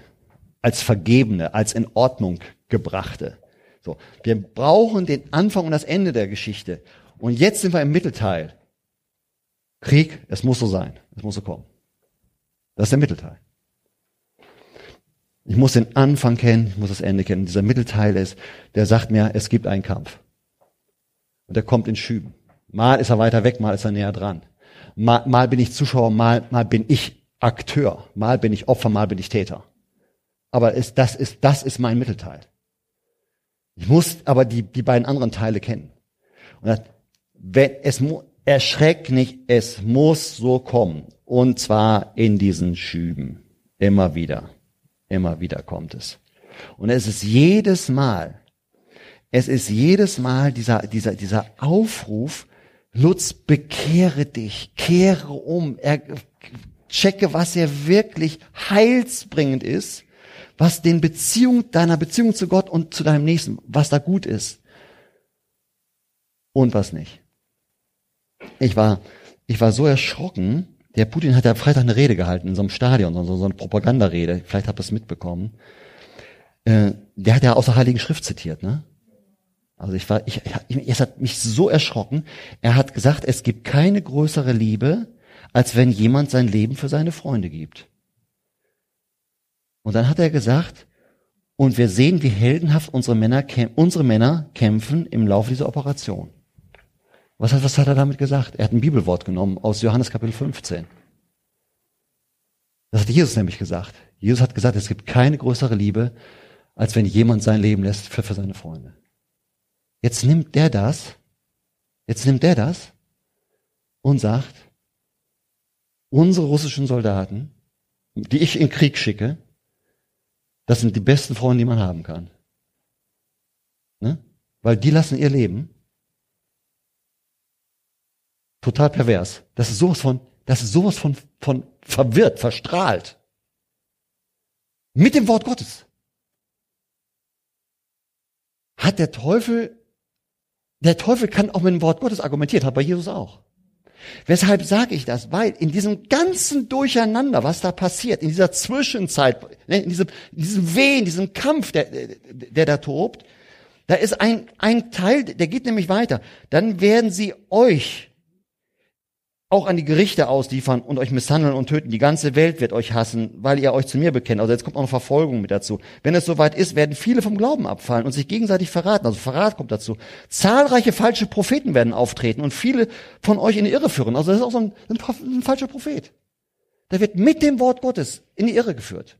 als Vergebene, als in Ordnung gebrachte. So. Wir brauchen den Anfang und das Ende der Geschichte. Und jetzt sind wir im Mittelteil. Krieg, es muss so sein. Es muss so kommen. Das ist der Mittelteil. Ich muss den Anfang kennen, ich muss das Ende kennen. Dieser Mittelteil ist, der sagt mir, es gibt einen Kampf. Und der kommt in Schüben. Mal ist er weiter weg, mal ist er näher dran. Mal, mal bin ich Zuschauer, mal, mal bin ich Akteur. Mal bin ich Opfer, mal bin ich Täter. Aber ist, das, ist, das ist mein Mittelteil. Ich muss aber die, die beiden anderen Teile kennen. Und das, wenn, es erschreckt nicht, es muss so kommen. Und zwar in diesen Schüben. Immer wieder. Immer wieder kommt es. Und es ist jedes Mal, es ist jedes Mal dieser, dieser, dieser Aufruf, Lutz, bekehre dich, kehre um, er, checke, was er wirklich heilsbringend ist, was den Beziehung, deiner Beziehung zu Gott und zu deinem Nächsten, was da gut ist und was nicht. Ich war, ich war so erschrocken, der Putin hat ja Freitag eine Rede gehalten in so einem Stadion, so, so eine Propagandarede. Vielleicht habt ihr das mitbekommen. Äh, der hat ja aus der Heiligen Schrift zitiert, ne? Also ich war, ich, ich, es hat mich so erschrocken. Er hat gesagt, es gibt keine größere Liebe, als wenn jemand sein Leben für seine Freunde gibt. Und dann hat er gesagt, und wir sehen, wie heldenhaft unsere Männer, unsere Männer kämpfen im Laufe dieser Operation. Was hat, was hat er damit gesagt? Er hat ein Bibelwort genommen aus Johannes Kapitel 15. Das hat Jesus nämlich gesagt. Jesus hat gesagt, es gibt keine größere Liebe, als wenn jemand sein Leben lässt für, für seine Freunde. Jetzt nimmt der das, jetzt nimmt der das und sagt, unsere russischen Soldaten, die ich in Krieg schicke, das sind die besten Freunde, die man haben kann. Ne? Weil die lassen ihr Leben Total pervers. Das ist sowas von, das ist sowas von, von verwirrt, verstrahlt. Mit dem Wort Gottes. Hat der Teufel, der Teufel kann auch mit dem Wort Gottes argumentiert, hat bei Jesus auch. Weshalb sage ich das? Weil in diesem ganzen Durcheinander, was da passiert, in dieser Zwischenzeit, ne, in diesem, in diesem Weh, in diesem Kampf, der, der da tobt, da ist ein, ein Teil, der geht nämlich weiter. Dann werden sie euch auch an die Gerichte ausliefern und euch misshandeln und töten. Die ganze Welt wird euch hassen, weil ihr euch zu mir bekennt. Also jetzt kommt auch noch Verfolgung mit dazu. Wenn es soweit ist, werden viele vom Glauben abfallen und sich gegenseitig verraten. Also Verrat kommt dazu. Zahlreiche falsche Propheten werden auftreten und viele von euch in die Irre führen. Also das ist auch so ein, ein, ein falscher Prophet. Der wird mit dem Wort Gottes in die Irre geführt.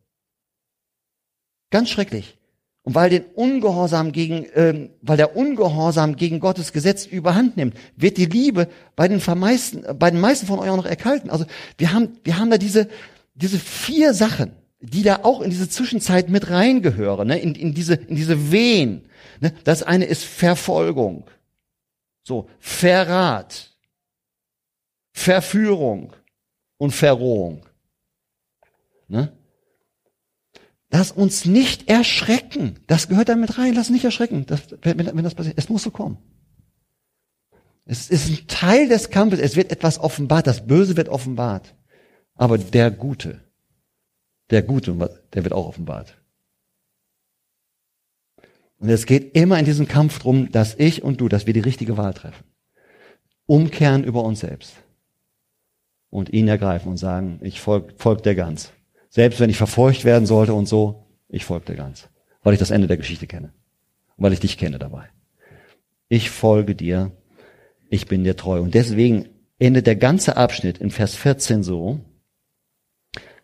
Ganz schrecklich. Und weil den Ungehorsam gegen, ähm, weil der Ungehorsam gegen Gottes Gesetz überhand nimmt, wird die Liebe bei den meisten, bei den meisten von euch auch noch erkalten. Also wir haben, wir haben da diese, diese vier Sachen, die da auch in diese Zwischenzeit mit reingehören, ne? in, in diese, in diese Wehen. Ne? Das eine ist Verfolgung, so Verrat, Verführung und Verrohung. Ne? Lass uns nicht erschrecken. Das gehört damit rein. Lass nicht erschrecken, das, wenn, wenn das passiert. Es muss so kommen. Es ist ein Teil des Kampfes. Es wird etwas offenbart. Das Böse wird offenbart. Aber der Gute, der Gute, der wird auch offenbart. Und es geht immer in diesem Kampf drum, dass ich und du, dass wir die richtige Wahl treffen. Umkehren über uns selbst. Und ihn ergreifen und sagen, ich folge folg dir ganz. Selbst wenn ich verfolgt werden sollte und so, ich folge dir ganz. Weil ich das Ende der Geschichte kenne. Weil ich dich kenne dabei. Ich folge dir. Ich bin dir treu. Und deswegen endet der ganze Abschnitt in Vers 14 so.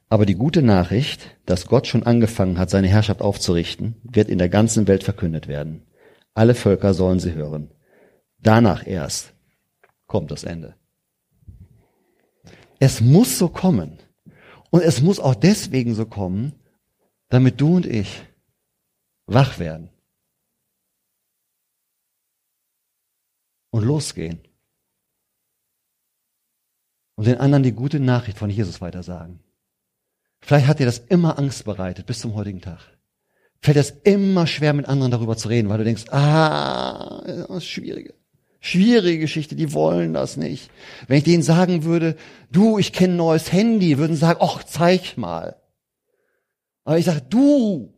Aber die gute Nachricht, dass Gott schon angefangen hat, seine Herrschaft aufzurichten, wird in der ganzen Welt verkündet werden. Alle Völker sollen sie hören. Danach erst kommt das Ende. Es muss so kommen. Und es muss auch deswegen so kommen, damit du und ich wach werden und losgehen und den anderen die gute Nachricht von Jesus weitersagen. Vielleicht hat dir das immer Angst bereitet bis zum heutigen Tag. Fällt es immer schwer, mit anderen darüber zu reden, weil du denkst, ah, das ist schwierig. Schwierige Geschichte, die wollen das nicht. Wenn ich denen sagen würde, du, ich kenne ein neues Handy, würden sie sagen, ach, zeig mal. Aber ich sage, du,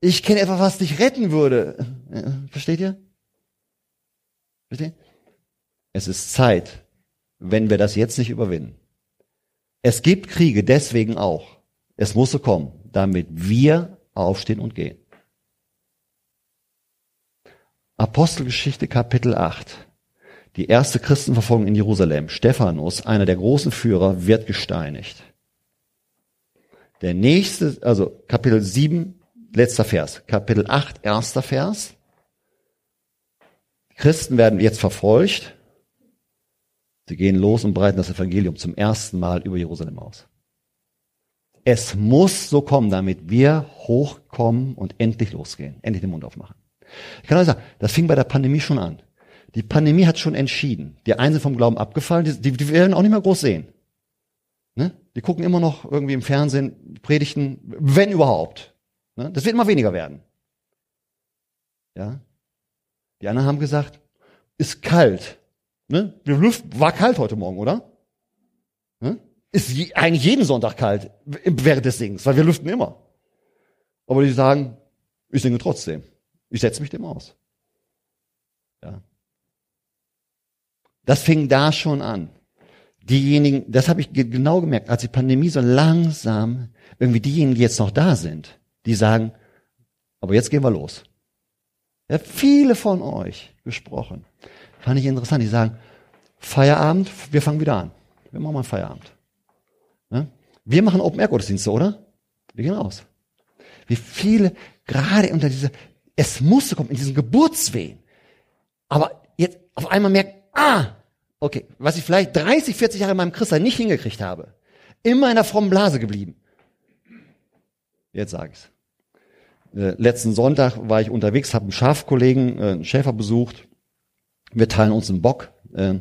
ich kenne etwas, was dich retten würde. Versteht ihr? Versteht? Es ist Zeit, wenn wir das jetzt nicht überwinden. Es gibt Kriege deswegen auch. Es muss so kommen, damit wir aufstehen und gehen. Apostelgeschichte Kapitel 8. Die erste Christenverfolgung in Jerusalem. Stephanus, einer der großen Führer, wird gesteinigt. Der nächste, also Kapitel 7, letzter Vers. Kapitel 8, erster Vers. Christen werden jetzt verfolgt. Sie gehen los und breiten das Evangelium zum ersten Mal über Jerusalem aus. Es muss so kommen, damit wir hochkommen und endlich losgehen, endlich den Mund aufmachen. Ich kann euch sagen, das fing bei der Pandemie schon an. Die Pandemie hat schon entschieden. Die einen sind vom Glauben abgefallen, die, die, die werden auch nicht mehr groß sehen. Ne? Die gucken immer noch irgendwie im Fernsehen, Predigten, wenn überhaupt. Ne? Das wird immer weniger werden. Ja. Die anderen haben gesagt, ist kalt. Ne? Die Luft war kalt heute Morgen, oder? Ne? Ist je, eigentlich jeden Sonntag kalt während des Singens, weil wir lüften immer. Aber die sagen, ich singe trotzdem. Ich setze mich dem aus. Ja. Das fing da schon an. Diejenigen, das habe ich genau gemerkt, als die Pandemie so langsam, irgendwie diejenigen, die jetzt noch da sind, die sagen, aber jetzt gehen wir los. Ja, viele von euch gesprochen. Fand ich interessant. Die sagen, Feierabend, wir fangen wieder an. Wir machen mal Feierabend. Ja? Wir machen Open-Air-Gottesdienste, oder? Wir gehen raus. Wie viele, gerade unter dieser es musste kommen, in diesen Geburtswehen. Aber jetzt auf einmal merkt, ah, okay, was ich vielleicht 30, 40 Jahre in meinem Christsein nicht hingekriegt habe. Immer in der frommen Blase geblieben. Jetzt sage ich's. Äh, letzten Sonntag war ich unterwegs, habe einen Schafkollegen, äh, einen Schäfer besucht. Wir teilen uns einen Bock. Äh,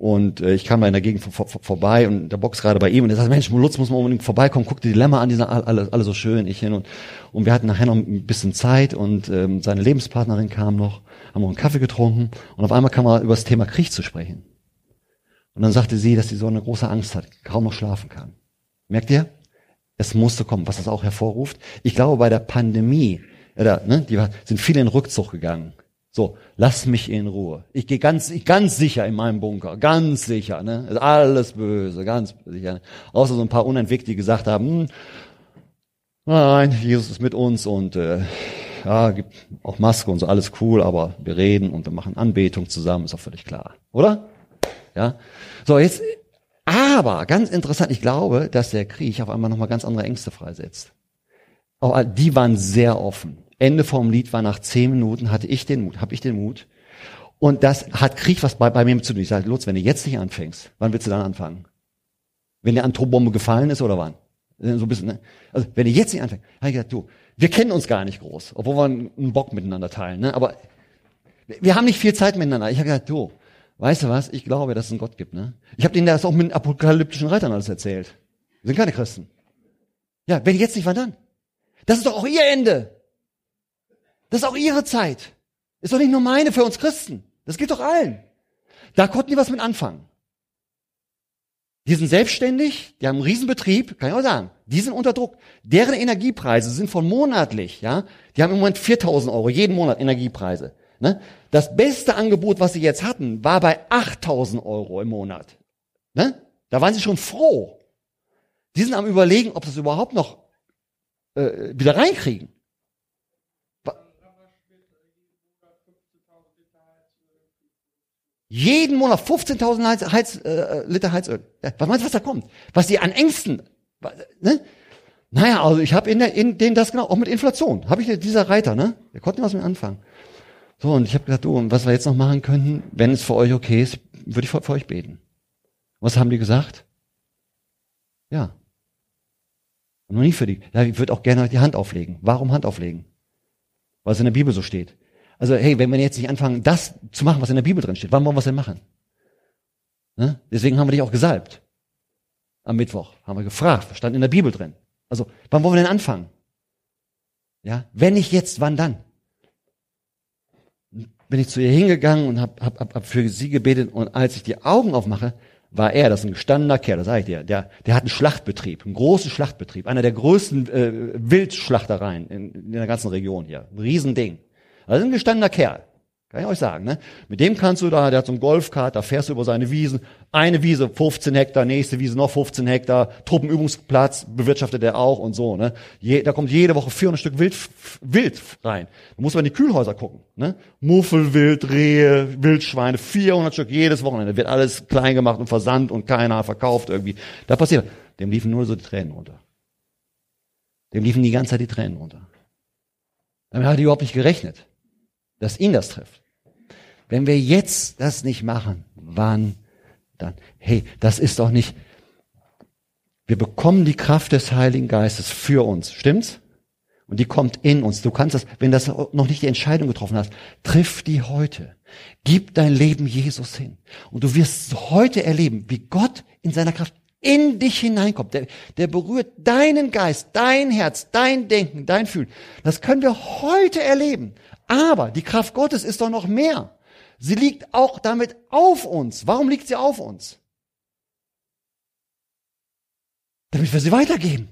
und äh, ich kam da in der Gegend vor, vor, vorbei und der Box gerade bei ihm und er sagt, Mensch, Lutz muss man unbedingt vorbeikommen, guck dir die Lämmer an, die sind alle, alle so schön, ich hin und, und wir hatten nachher noch ein bisschen Zeit und ähm, seine Lebenspartnerin kam noch, haben noch einen Kaffee getrunken und auf einmal kam er über das Thema Krieg zu sprechen. Und dann sagte sie, dass sie so eine große Angst hat, kaum noch schlafen kann. Merkt ihr? Es musste kommen, was das auch hervorruft. Ich glaube, bei der Pandemie, oder, ne, die war, sind viele in Rückzug gegangen. So, lass mich in Ruhe. Ich gehe ganz, ganz sicher in meinem Bunker, ganz sicher. Ne? Ist alles böse, ganz sicher. Außer so ein paar Unentwickelte, die gesagt haben, hm, nein, Jesus ist mit uns und äh, ja, gibt auch Maske und so, alles cool, aber wir reden und wir machen Anbetung zusammen, ist auch völlig klar, oder? Ja. So, jetzt Aber ganz interessant, ich glaube, dass der Krieg auf einmal nochmal ganz andere Ängste freisetzt. Auch die waren sehr offen. Ende vom Lied war nach zehn Minuten, hatte ich den Mut, habe ich den Mut. Und das hat Krieg was bei, bei mir zu tun. Ich sage, Lutz, wenn du jetzt nicht anfängst, wann willst du dann anfangen? Wenn der Atombombe gefallen ist oder wann? So ein bisschen, ne? Also wenn du jetzt nicht anfängst, habe ich gesagt, du, wir kennen uns gar nicht groß, obwohl wir einen Bock miteinander teilen. Ne? Aber wir haben nicht viel Zeit miteinander. Ich habe gesagt, du, weißt du was? Ich glaube, dass es einen Gott gibt. Ne? Ich habe denen das auch mit apokalyptischen Reitern alles erzählt. Wir sind keine Christen. Ja, wenn jetzt nicht, wann dann? Das ist doch auch ihr Ende. Das ist auch ihre Zeit. Ist doch nicht nur meine für uns Christen. Das geht doch allen. Da konnten die was mit anfangen. Die sind selbstständig, die haben einen Riesenbetrieb, kann ich auch sagen. Die sind unter Druck. Deren Energiepreise sind von monatlich, ja. Die haben im Moment 4000 Euro jeden Monat Energiepreise. Ne? Das beste Angebot, was sie jetzt hatten, war bei 8000 Euro im Monat. Ne? Da waren sie schon froh. Die sind am überlegen, ob sie es überhaupt noch äh, wieder reinkriegen. Jeden Monat 15.000 Heiz, Heiz, äh, Liter Heizöl. Was meinst du, was da kommt? Was die an Ängsten, ne? Naja, also ich habe in, der, in denen das genau, auch mit Inflation, habe ich dieser Reiter, ne? Der konnte was mit anfangen. So, und ich habe gesagt, du, und was wir jetzt noch machen könnten, wenn es für euch okay ist, würde ich für, für euch beten. Was haben die gesagt? Ja. Und noch nie für die. Ja, ich würde auch gerne die Hand auflegen. Warum Hand auflegen? Weil es in der Bibel so steht. Also, hey, wenn wir jetzt nicht anfangen, das zu machen, was in der Bibel drin steht, wann wollen wir es denn machen? Ne? Deswegen haben wir dich auch gesalbt. Am Mittwoch haben wir gefragt, was stand in der Bibel drin? Also, wann wollen wir denn anfangen? Ja, wenn nicht jetzt, wann dann? Bin ich zu ihr hingegangen und habe hab, hab, hab für sie gebetet und als ich die Augen aufmache, war er, das ist ein gestandener Kerl, das sage ich dir, der, der hat einen Schlachtbetrieb, einen großen Schlachtbetrieb, einer der größten äh, Wildschlachtereien in, in der ganzen Region hier, ein Riesending. Also ein gestandener Kerl. Kann ich euch sagen, ne? Mit dem kannst du da, der hat so einen Golfkart, da fährst du über seine Wiesen. Eine Wiese 15 Hektar, nächste Wiese noch 15 Hektar, Truppenübungsplatz bewirtschaftet er auch und so, ne? Je, da kommt jede Woche 400 Stück Wild, Wild rein. Da muss man in die Kühlhäuser gucken, ne? Muffelwild, Rehe, Wildschweine, 400 Stück jedes Wochenende. Wird alles klein gemacht und versandt und keiner verkauft irgendwie. Da passiert, dem liefen nur so die Tränen runter. Dem liefen die ganze Zeit die Tränen runter. Damit hat er überhaupt nicht gerechnet dass ihn das trifft. Wenn wir jetzt das nicht machen, wann dann? Hey, das ist doch nicht, wir bekommen die Kraft des Heiligen Geistes für uns, stimmt's? Und die kommt in uns. Du kannst das, wenn das noch nicht die Entscheidung getroffen hast, triff die heute. Gib dein Leben Jesus hin. Und du wirst heute erleben, wie Gott in seiner Kraft in dich hineinkommt. Der, der berührt deinen Geist, dein Herz, dein Denken, dein Fühlen. Das können wir heute erleben. Aber die Kraft Gottes ist doch noch mehr. Sie liegt auch damit auf uns. Warum liegt sie auf uns? Damit wir sie weitergeben.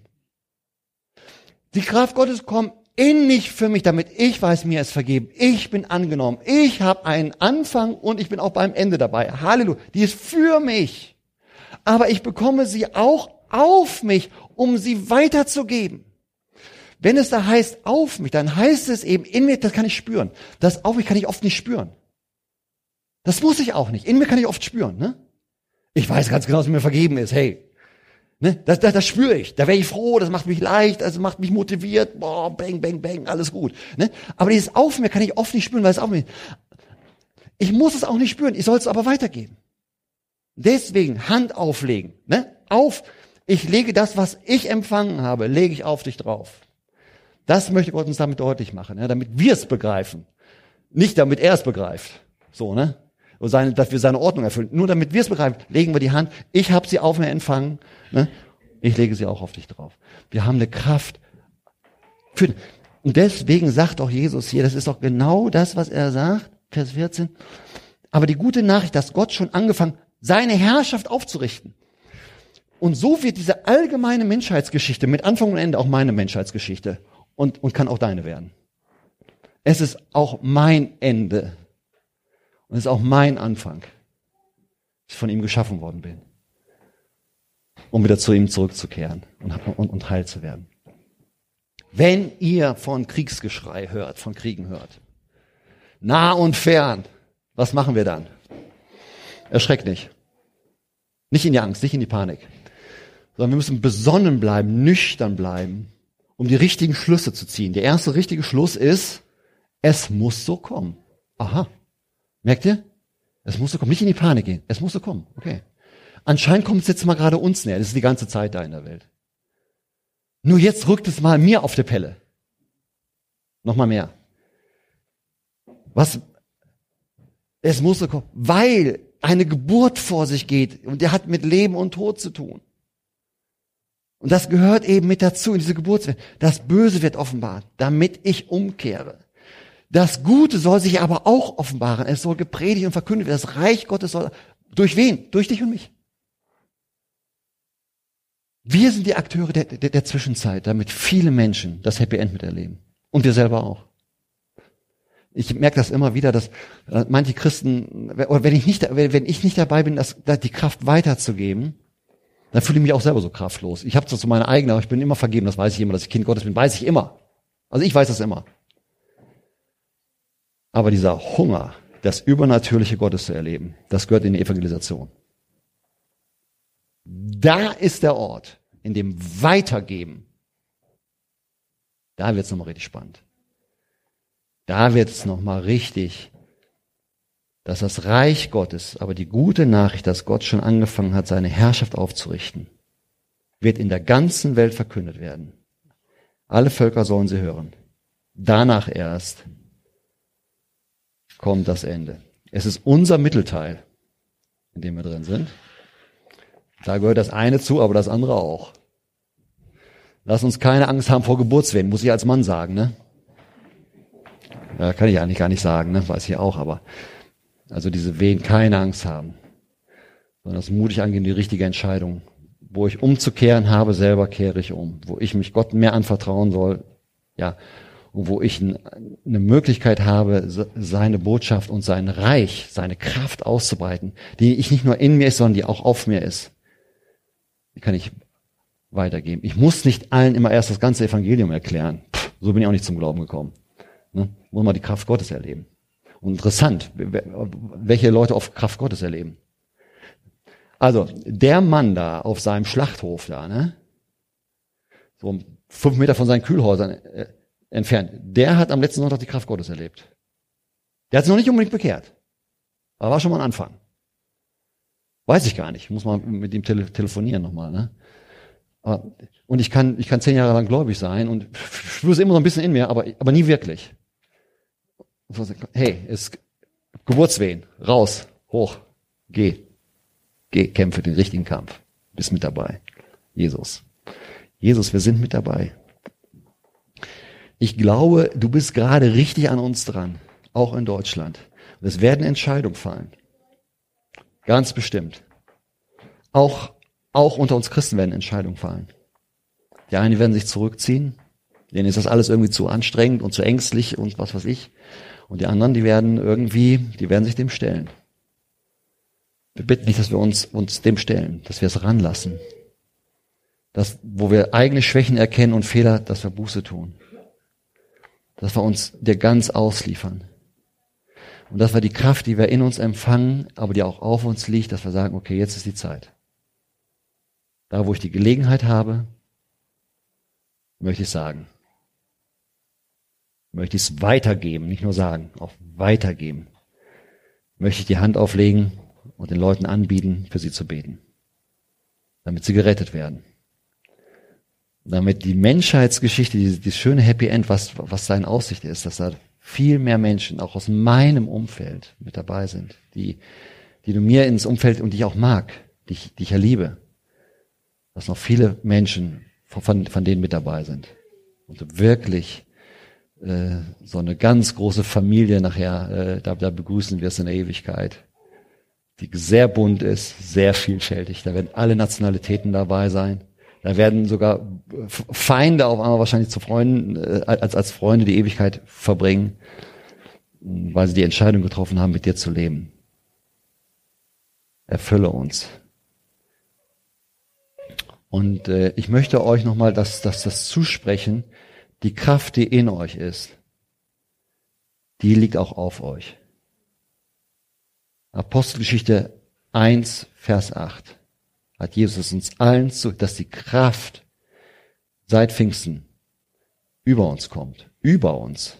Die Kraft Gottes kommt in mich für mich, damit ich weiß, mir ist vergeben. Ich bin angenommen. Ich habe einen Anfang und ich bin auch beim Ende dabei. Halleluja. Die ist für mich. Aber ich bekomme sie auch auf mich, um sie weiterzugeben. Wenn es da heißt auf mich, dann heißt es eben in mir, das kann ich spüren. Das auf mich kann ich oft nicht spüren. Das muss ich auch nicht. In mir kann ich oft spüren. Ne? Ich weiß ganz genau, dass mir vergeben ist. Hey, ne? das, das, das spüre ich. Da wäre ich froh, das macht mich leicht, das macht mich motiviert. Boah, bang, bang, bang, alles gut. Ne? Aber dieses auf mir kann ich oft nicht spüren, weil es auf mich. Ich muss es auch nicht spüren. Ich soll es aber weitergeben. Deswegen Hand auflegen. Ne? Auf. Ich lege das, was ich empfangen habe, lege ich auf dich drauf. Das möchte Gott uns damit deutlich machen, ja, damit wir es begreifen. Nicht damit er es begreift. So, ne? Seine, dass wir seine Ordnung erfüllen. Nur damit wir es begreifen, legen wir die Hand. Ich habe sie auf mir empfangen. Ne? Ich lege sie auch auf dich drauf. Wir haben eine Kraft. Für, und deswegen sagt auch Jesus hier, das ist doch genau das, was er sagt, Vers 14. Aber die gute Nachricht, dass Gott schon angefangen, seine Herrschaft aufzurichten. Und so wird diese allgemeine Menschheitsgeschichte mit Anfang und Ende auch meine Menschheitsgeschichte und, und kann auch deine werden. Es ist auch mein Ende. Und es ist auch mein Anfang, dass ich von ihm geschaffen worden bin. Um wieder zu ihm zurückzukehren und, und, und heil zu werden. Wenn ihr von Kriegsgeschrei hört, von Kriegen hört, nah und fern, was machen wir dann? Erschreckt nicht. Nicht in die Angst, nicht in die Panik. Sondern wir müssen besonnen bleiben, nüchtern bleiben, um die richtigen Schlüsse zu ziehen. Der erste richtige Schluss ist, es muss so kommen. Aha. Merkt ihr? Es muss so kommen. Nicht in die Panik gehen. Es muss so kommen. Okay. Anscheinend kommt es jetzt mal gerade uns näher. Das ist die ganze Zeit da in der Welt. Nur jetzt rückt es mal mir auf die Pelle. Nochmal mehr. Was? Es muss so kommen. Weil eine Geburt vor sich geht und der hat mit Leben und Tod zu tun. Und das gehört eben mit dazu in diese Geburtswelt. Das Böse wird offenbart, damit ich umkehre. Das Gute soll sich aber auch offenbaren. Es soll gepredigt und verkündet werden. Das Reich Gottes soll, durch wen? Durch dich und mich. Wir sind die Akteure der, der, der Zwischenzeit, damit viele Menschen das Happy End miterleben. Und wir selber auch. Ich merke das immer wieder, dass äh, manche Christen, oder wenn ich nicht, wenn ich nicht dabei bin, das, die Kraft weiterzugeben, dann fühle ich mich auch selber so kraftlos. Ich habe das so meine eigene, aber ich bin immer vergeben, das weiß ich immer, dass ich Kind Gottes bin, weiß ich immer. Also ich weiß das immer. Aber dieser Hunger, das übernatürliche Gottes zu erleben, das gehört in die Evangelisation. Da ist der Ort, in dem Weitergeben, da wird es nochmal richtig spannend. Da wird es nochmal richtig, dass das Reich Gottes, aber die gute Nachricht, dass Gott schon angefangen hat, seine Herrschaft aufzurichten, wird in der ganzen Welt verkündet werden. Alle Völker sollen sie hören. Danach erst kommt das Ende. Es ist unser Mittelteil, in dem wir drin sind. Da gehört das eine zu, aber das andere auch. Lass uns keine Angst haben vor Geburtswehen, muss ich als Mann sagen, ne? Ja, kann ich eigentlich gar nicht sagen, ne? Weiß ich auch, aber also diese Wehen keine Angst haben, sondern das mutig angehen, die richtige Entscheidung. Wo ich umzukehren habe, selber kehre ich um. Wo ich mich Gott mehr anvertrauen soll, ja, und wo ich eine Möglichkeit habe, seine Botschaft und sein Reich, seine Kraft auszubreiten, die ich nicht nur in mir ist, sondern die auch auf mir ist. Die kann ich weitergeben. Ich muss nicht allen immer erst das ganze Evangelium erklären. Pff, so bin ich auch nicht zum Glauben gekommen. Ne? Muss man die Kraft Gottes erleben. Und interessant, welche Leute auf Kraft Gottes erleben. Also, der Mann da auf seinem Schlachthof da, ne? So fünf Meter von seinen Kühlhäusern, äh, entfernt, der hat am letzten Sonntag die Kraft Gottes erlebt. Der hat sich noch nicht unbedingt bekehrt. Aber war schon mal ein Anfang. Weiß ich gar nicht. Muss mal mit ihm tele telefonieren nochmal. Ne? Aber, und ich kann, ich kann zehn Jahre lang gläubig sein und [laughs] spüre es immer so ein bisschen in mir, aber, aber nie wirklich. Hey, es Geburtswehen, raus, hoch, geh, geh, kämpfe den richtigen Kampf, bist mit dabei. Jesus. Jesus, wir sind mit dabei. Ich glaube, du bist gerade richtig an uns dran, auch in Deutschland. Und es werden Entscheidungen fallen. Ganz bestimmt. Auch, auch unter uns Christen werden Entscheidungen fallen. Die einen werden sich zurückziehen, denen ist das alles irgendwie zu anstrengend und zu ängstlich und was weiß ich. Und die anderen, die werden irgendwie, die werden sich dem stellen. Wir bitten nicht, dass wir uns, uns dem stellen, dass wir es ranlassen. Dass, wo wir eigene Schwächen erkennen und Fehler, dass wir Buße tun dass wir uns dir ganz ausliefern. Und das war die Kraft, die wir in uns empfangen, aber die auch auf uns liegt, dass wir sagen, okay, jetzt ist die Zeit. Da, wo ich die Gelegenheit habe, möchte ich sagen. Möchte ich es weitergeben, nicht nur sagen, auch weitergeben. Möchte ich die Hand auflegen und den Leuten anbieten, für sie zu beten. Damit sie gerettet werden damit die Menschheitsgeschichte, dieses, dieses schöne Happy End, was, was seine Aussicht ist, dass da viel mehr Menschen, auch aus meinem Umfeld, mit dabei sind, die, die du mir ins Umfeld und die ich auch mag, die ich, die ich ja liebe. Dass noch viele Menschen von, von denen mit dabei sind. Und du wirklich äh, so eine ganz große Familie nachher äh, da, da begrüßen wirst in der Ewigkeit, die sehr bunt ist, sehr vielfältig. Da werden alle Nationalitäten dabei sein. Da werden sogar Feinde auf einmal wahrscheinlich zu Freunden, äh, als, als Freunde die Ewigkeit verbringen, weil sie die Entscheidung getroffen haben, mit dir zu leben. Erfülle uns. Und äh, ich möchte euch nochmal das, das, das zusprechen, die Kraft, die in euch ist, die liegt auch auf euch. Apostelgeschichte 1, Vers 8. hat Jesus uns allen zu, dass die Kraft seit Pfingsten über uns kommt, über uns.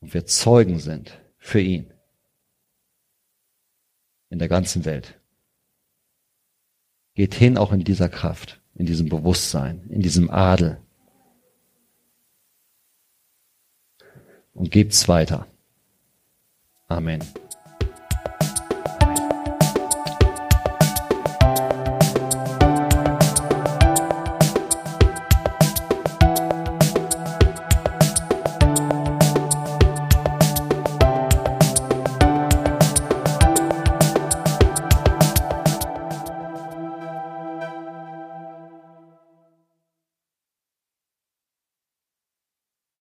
Und wir Zeugen sind für ihn in der ganzen Welt. Geht hin auch in dieser Kraft, in diesem Bewusstsein, in diesem Adel. Und gebt's weiter. Amen.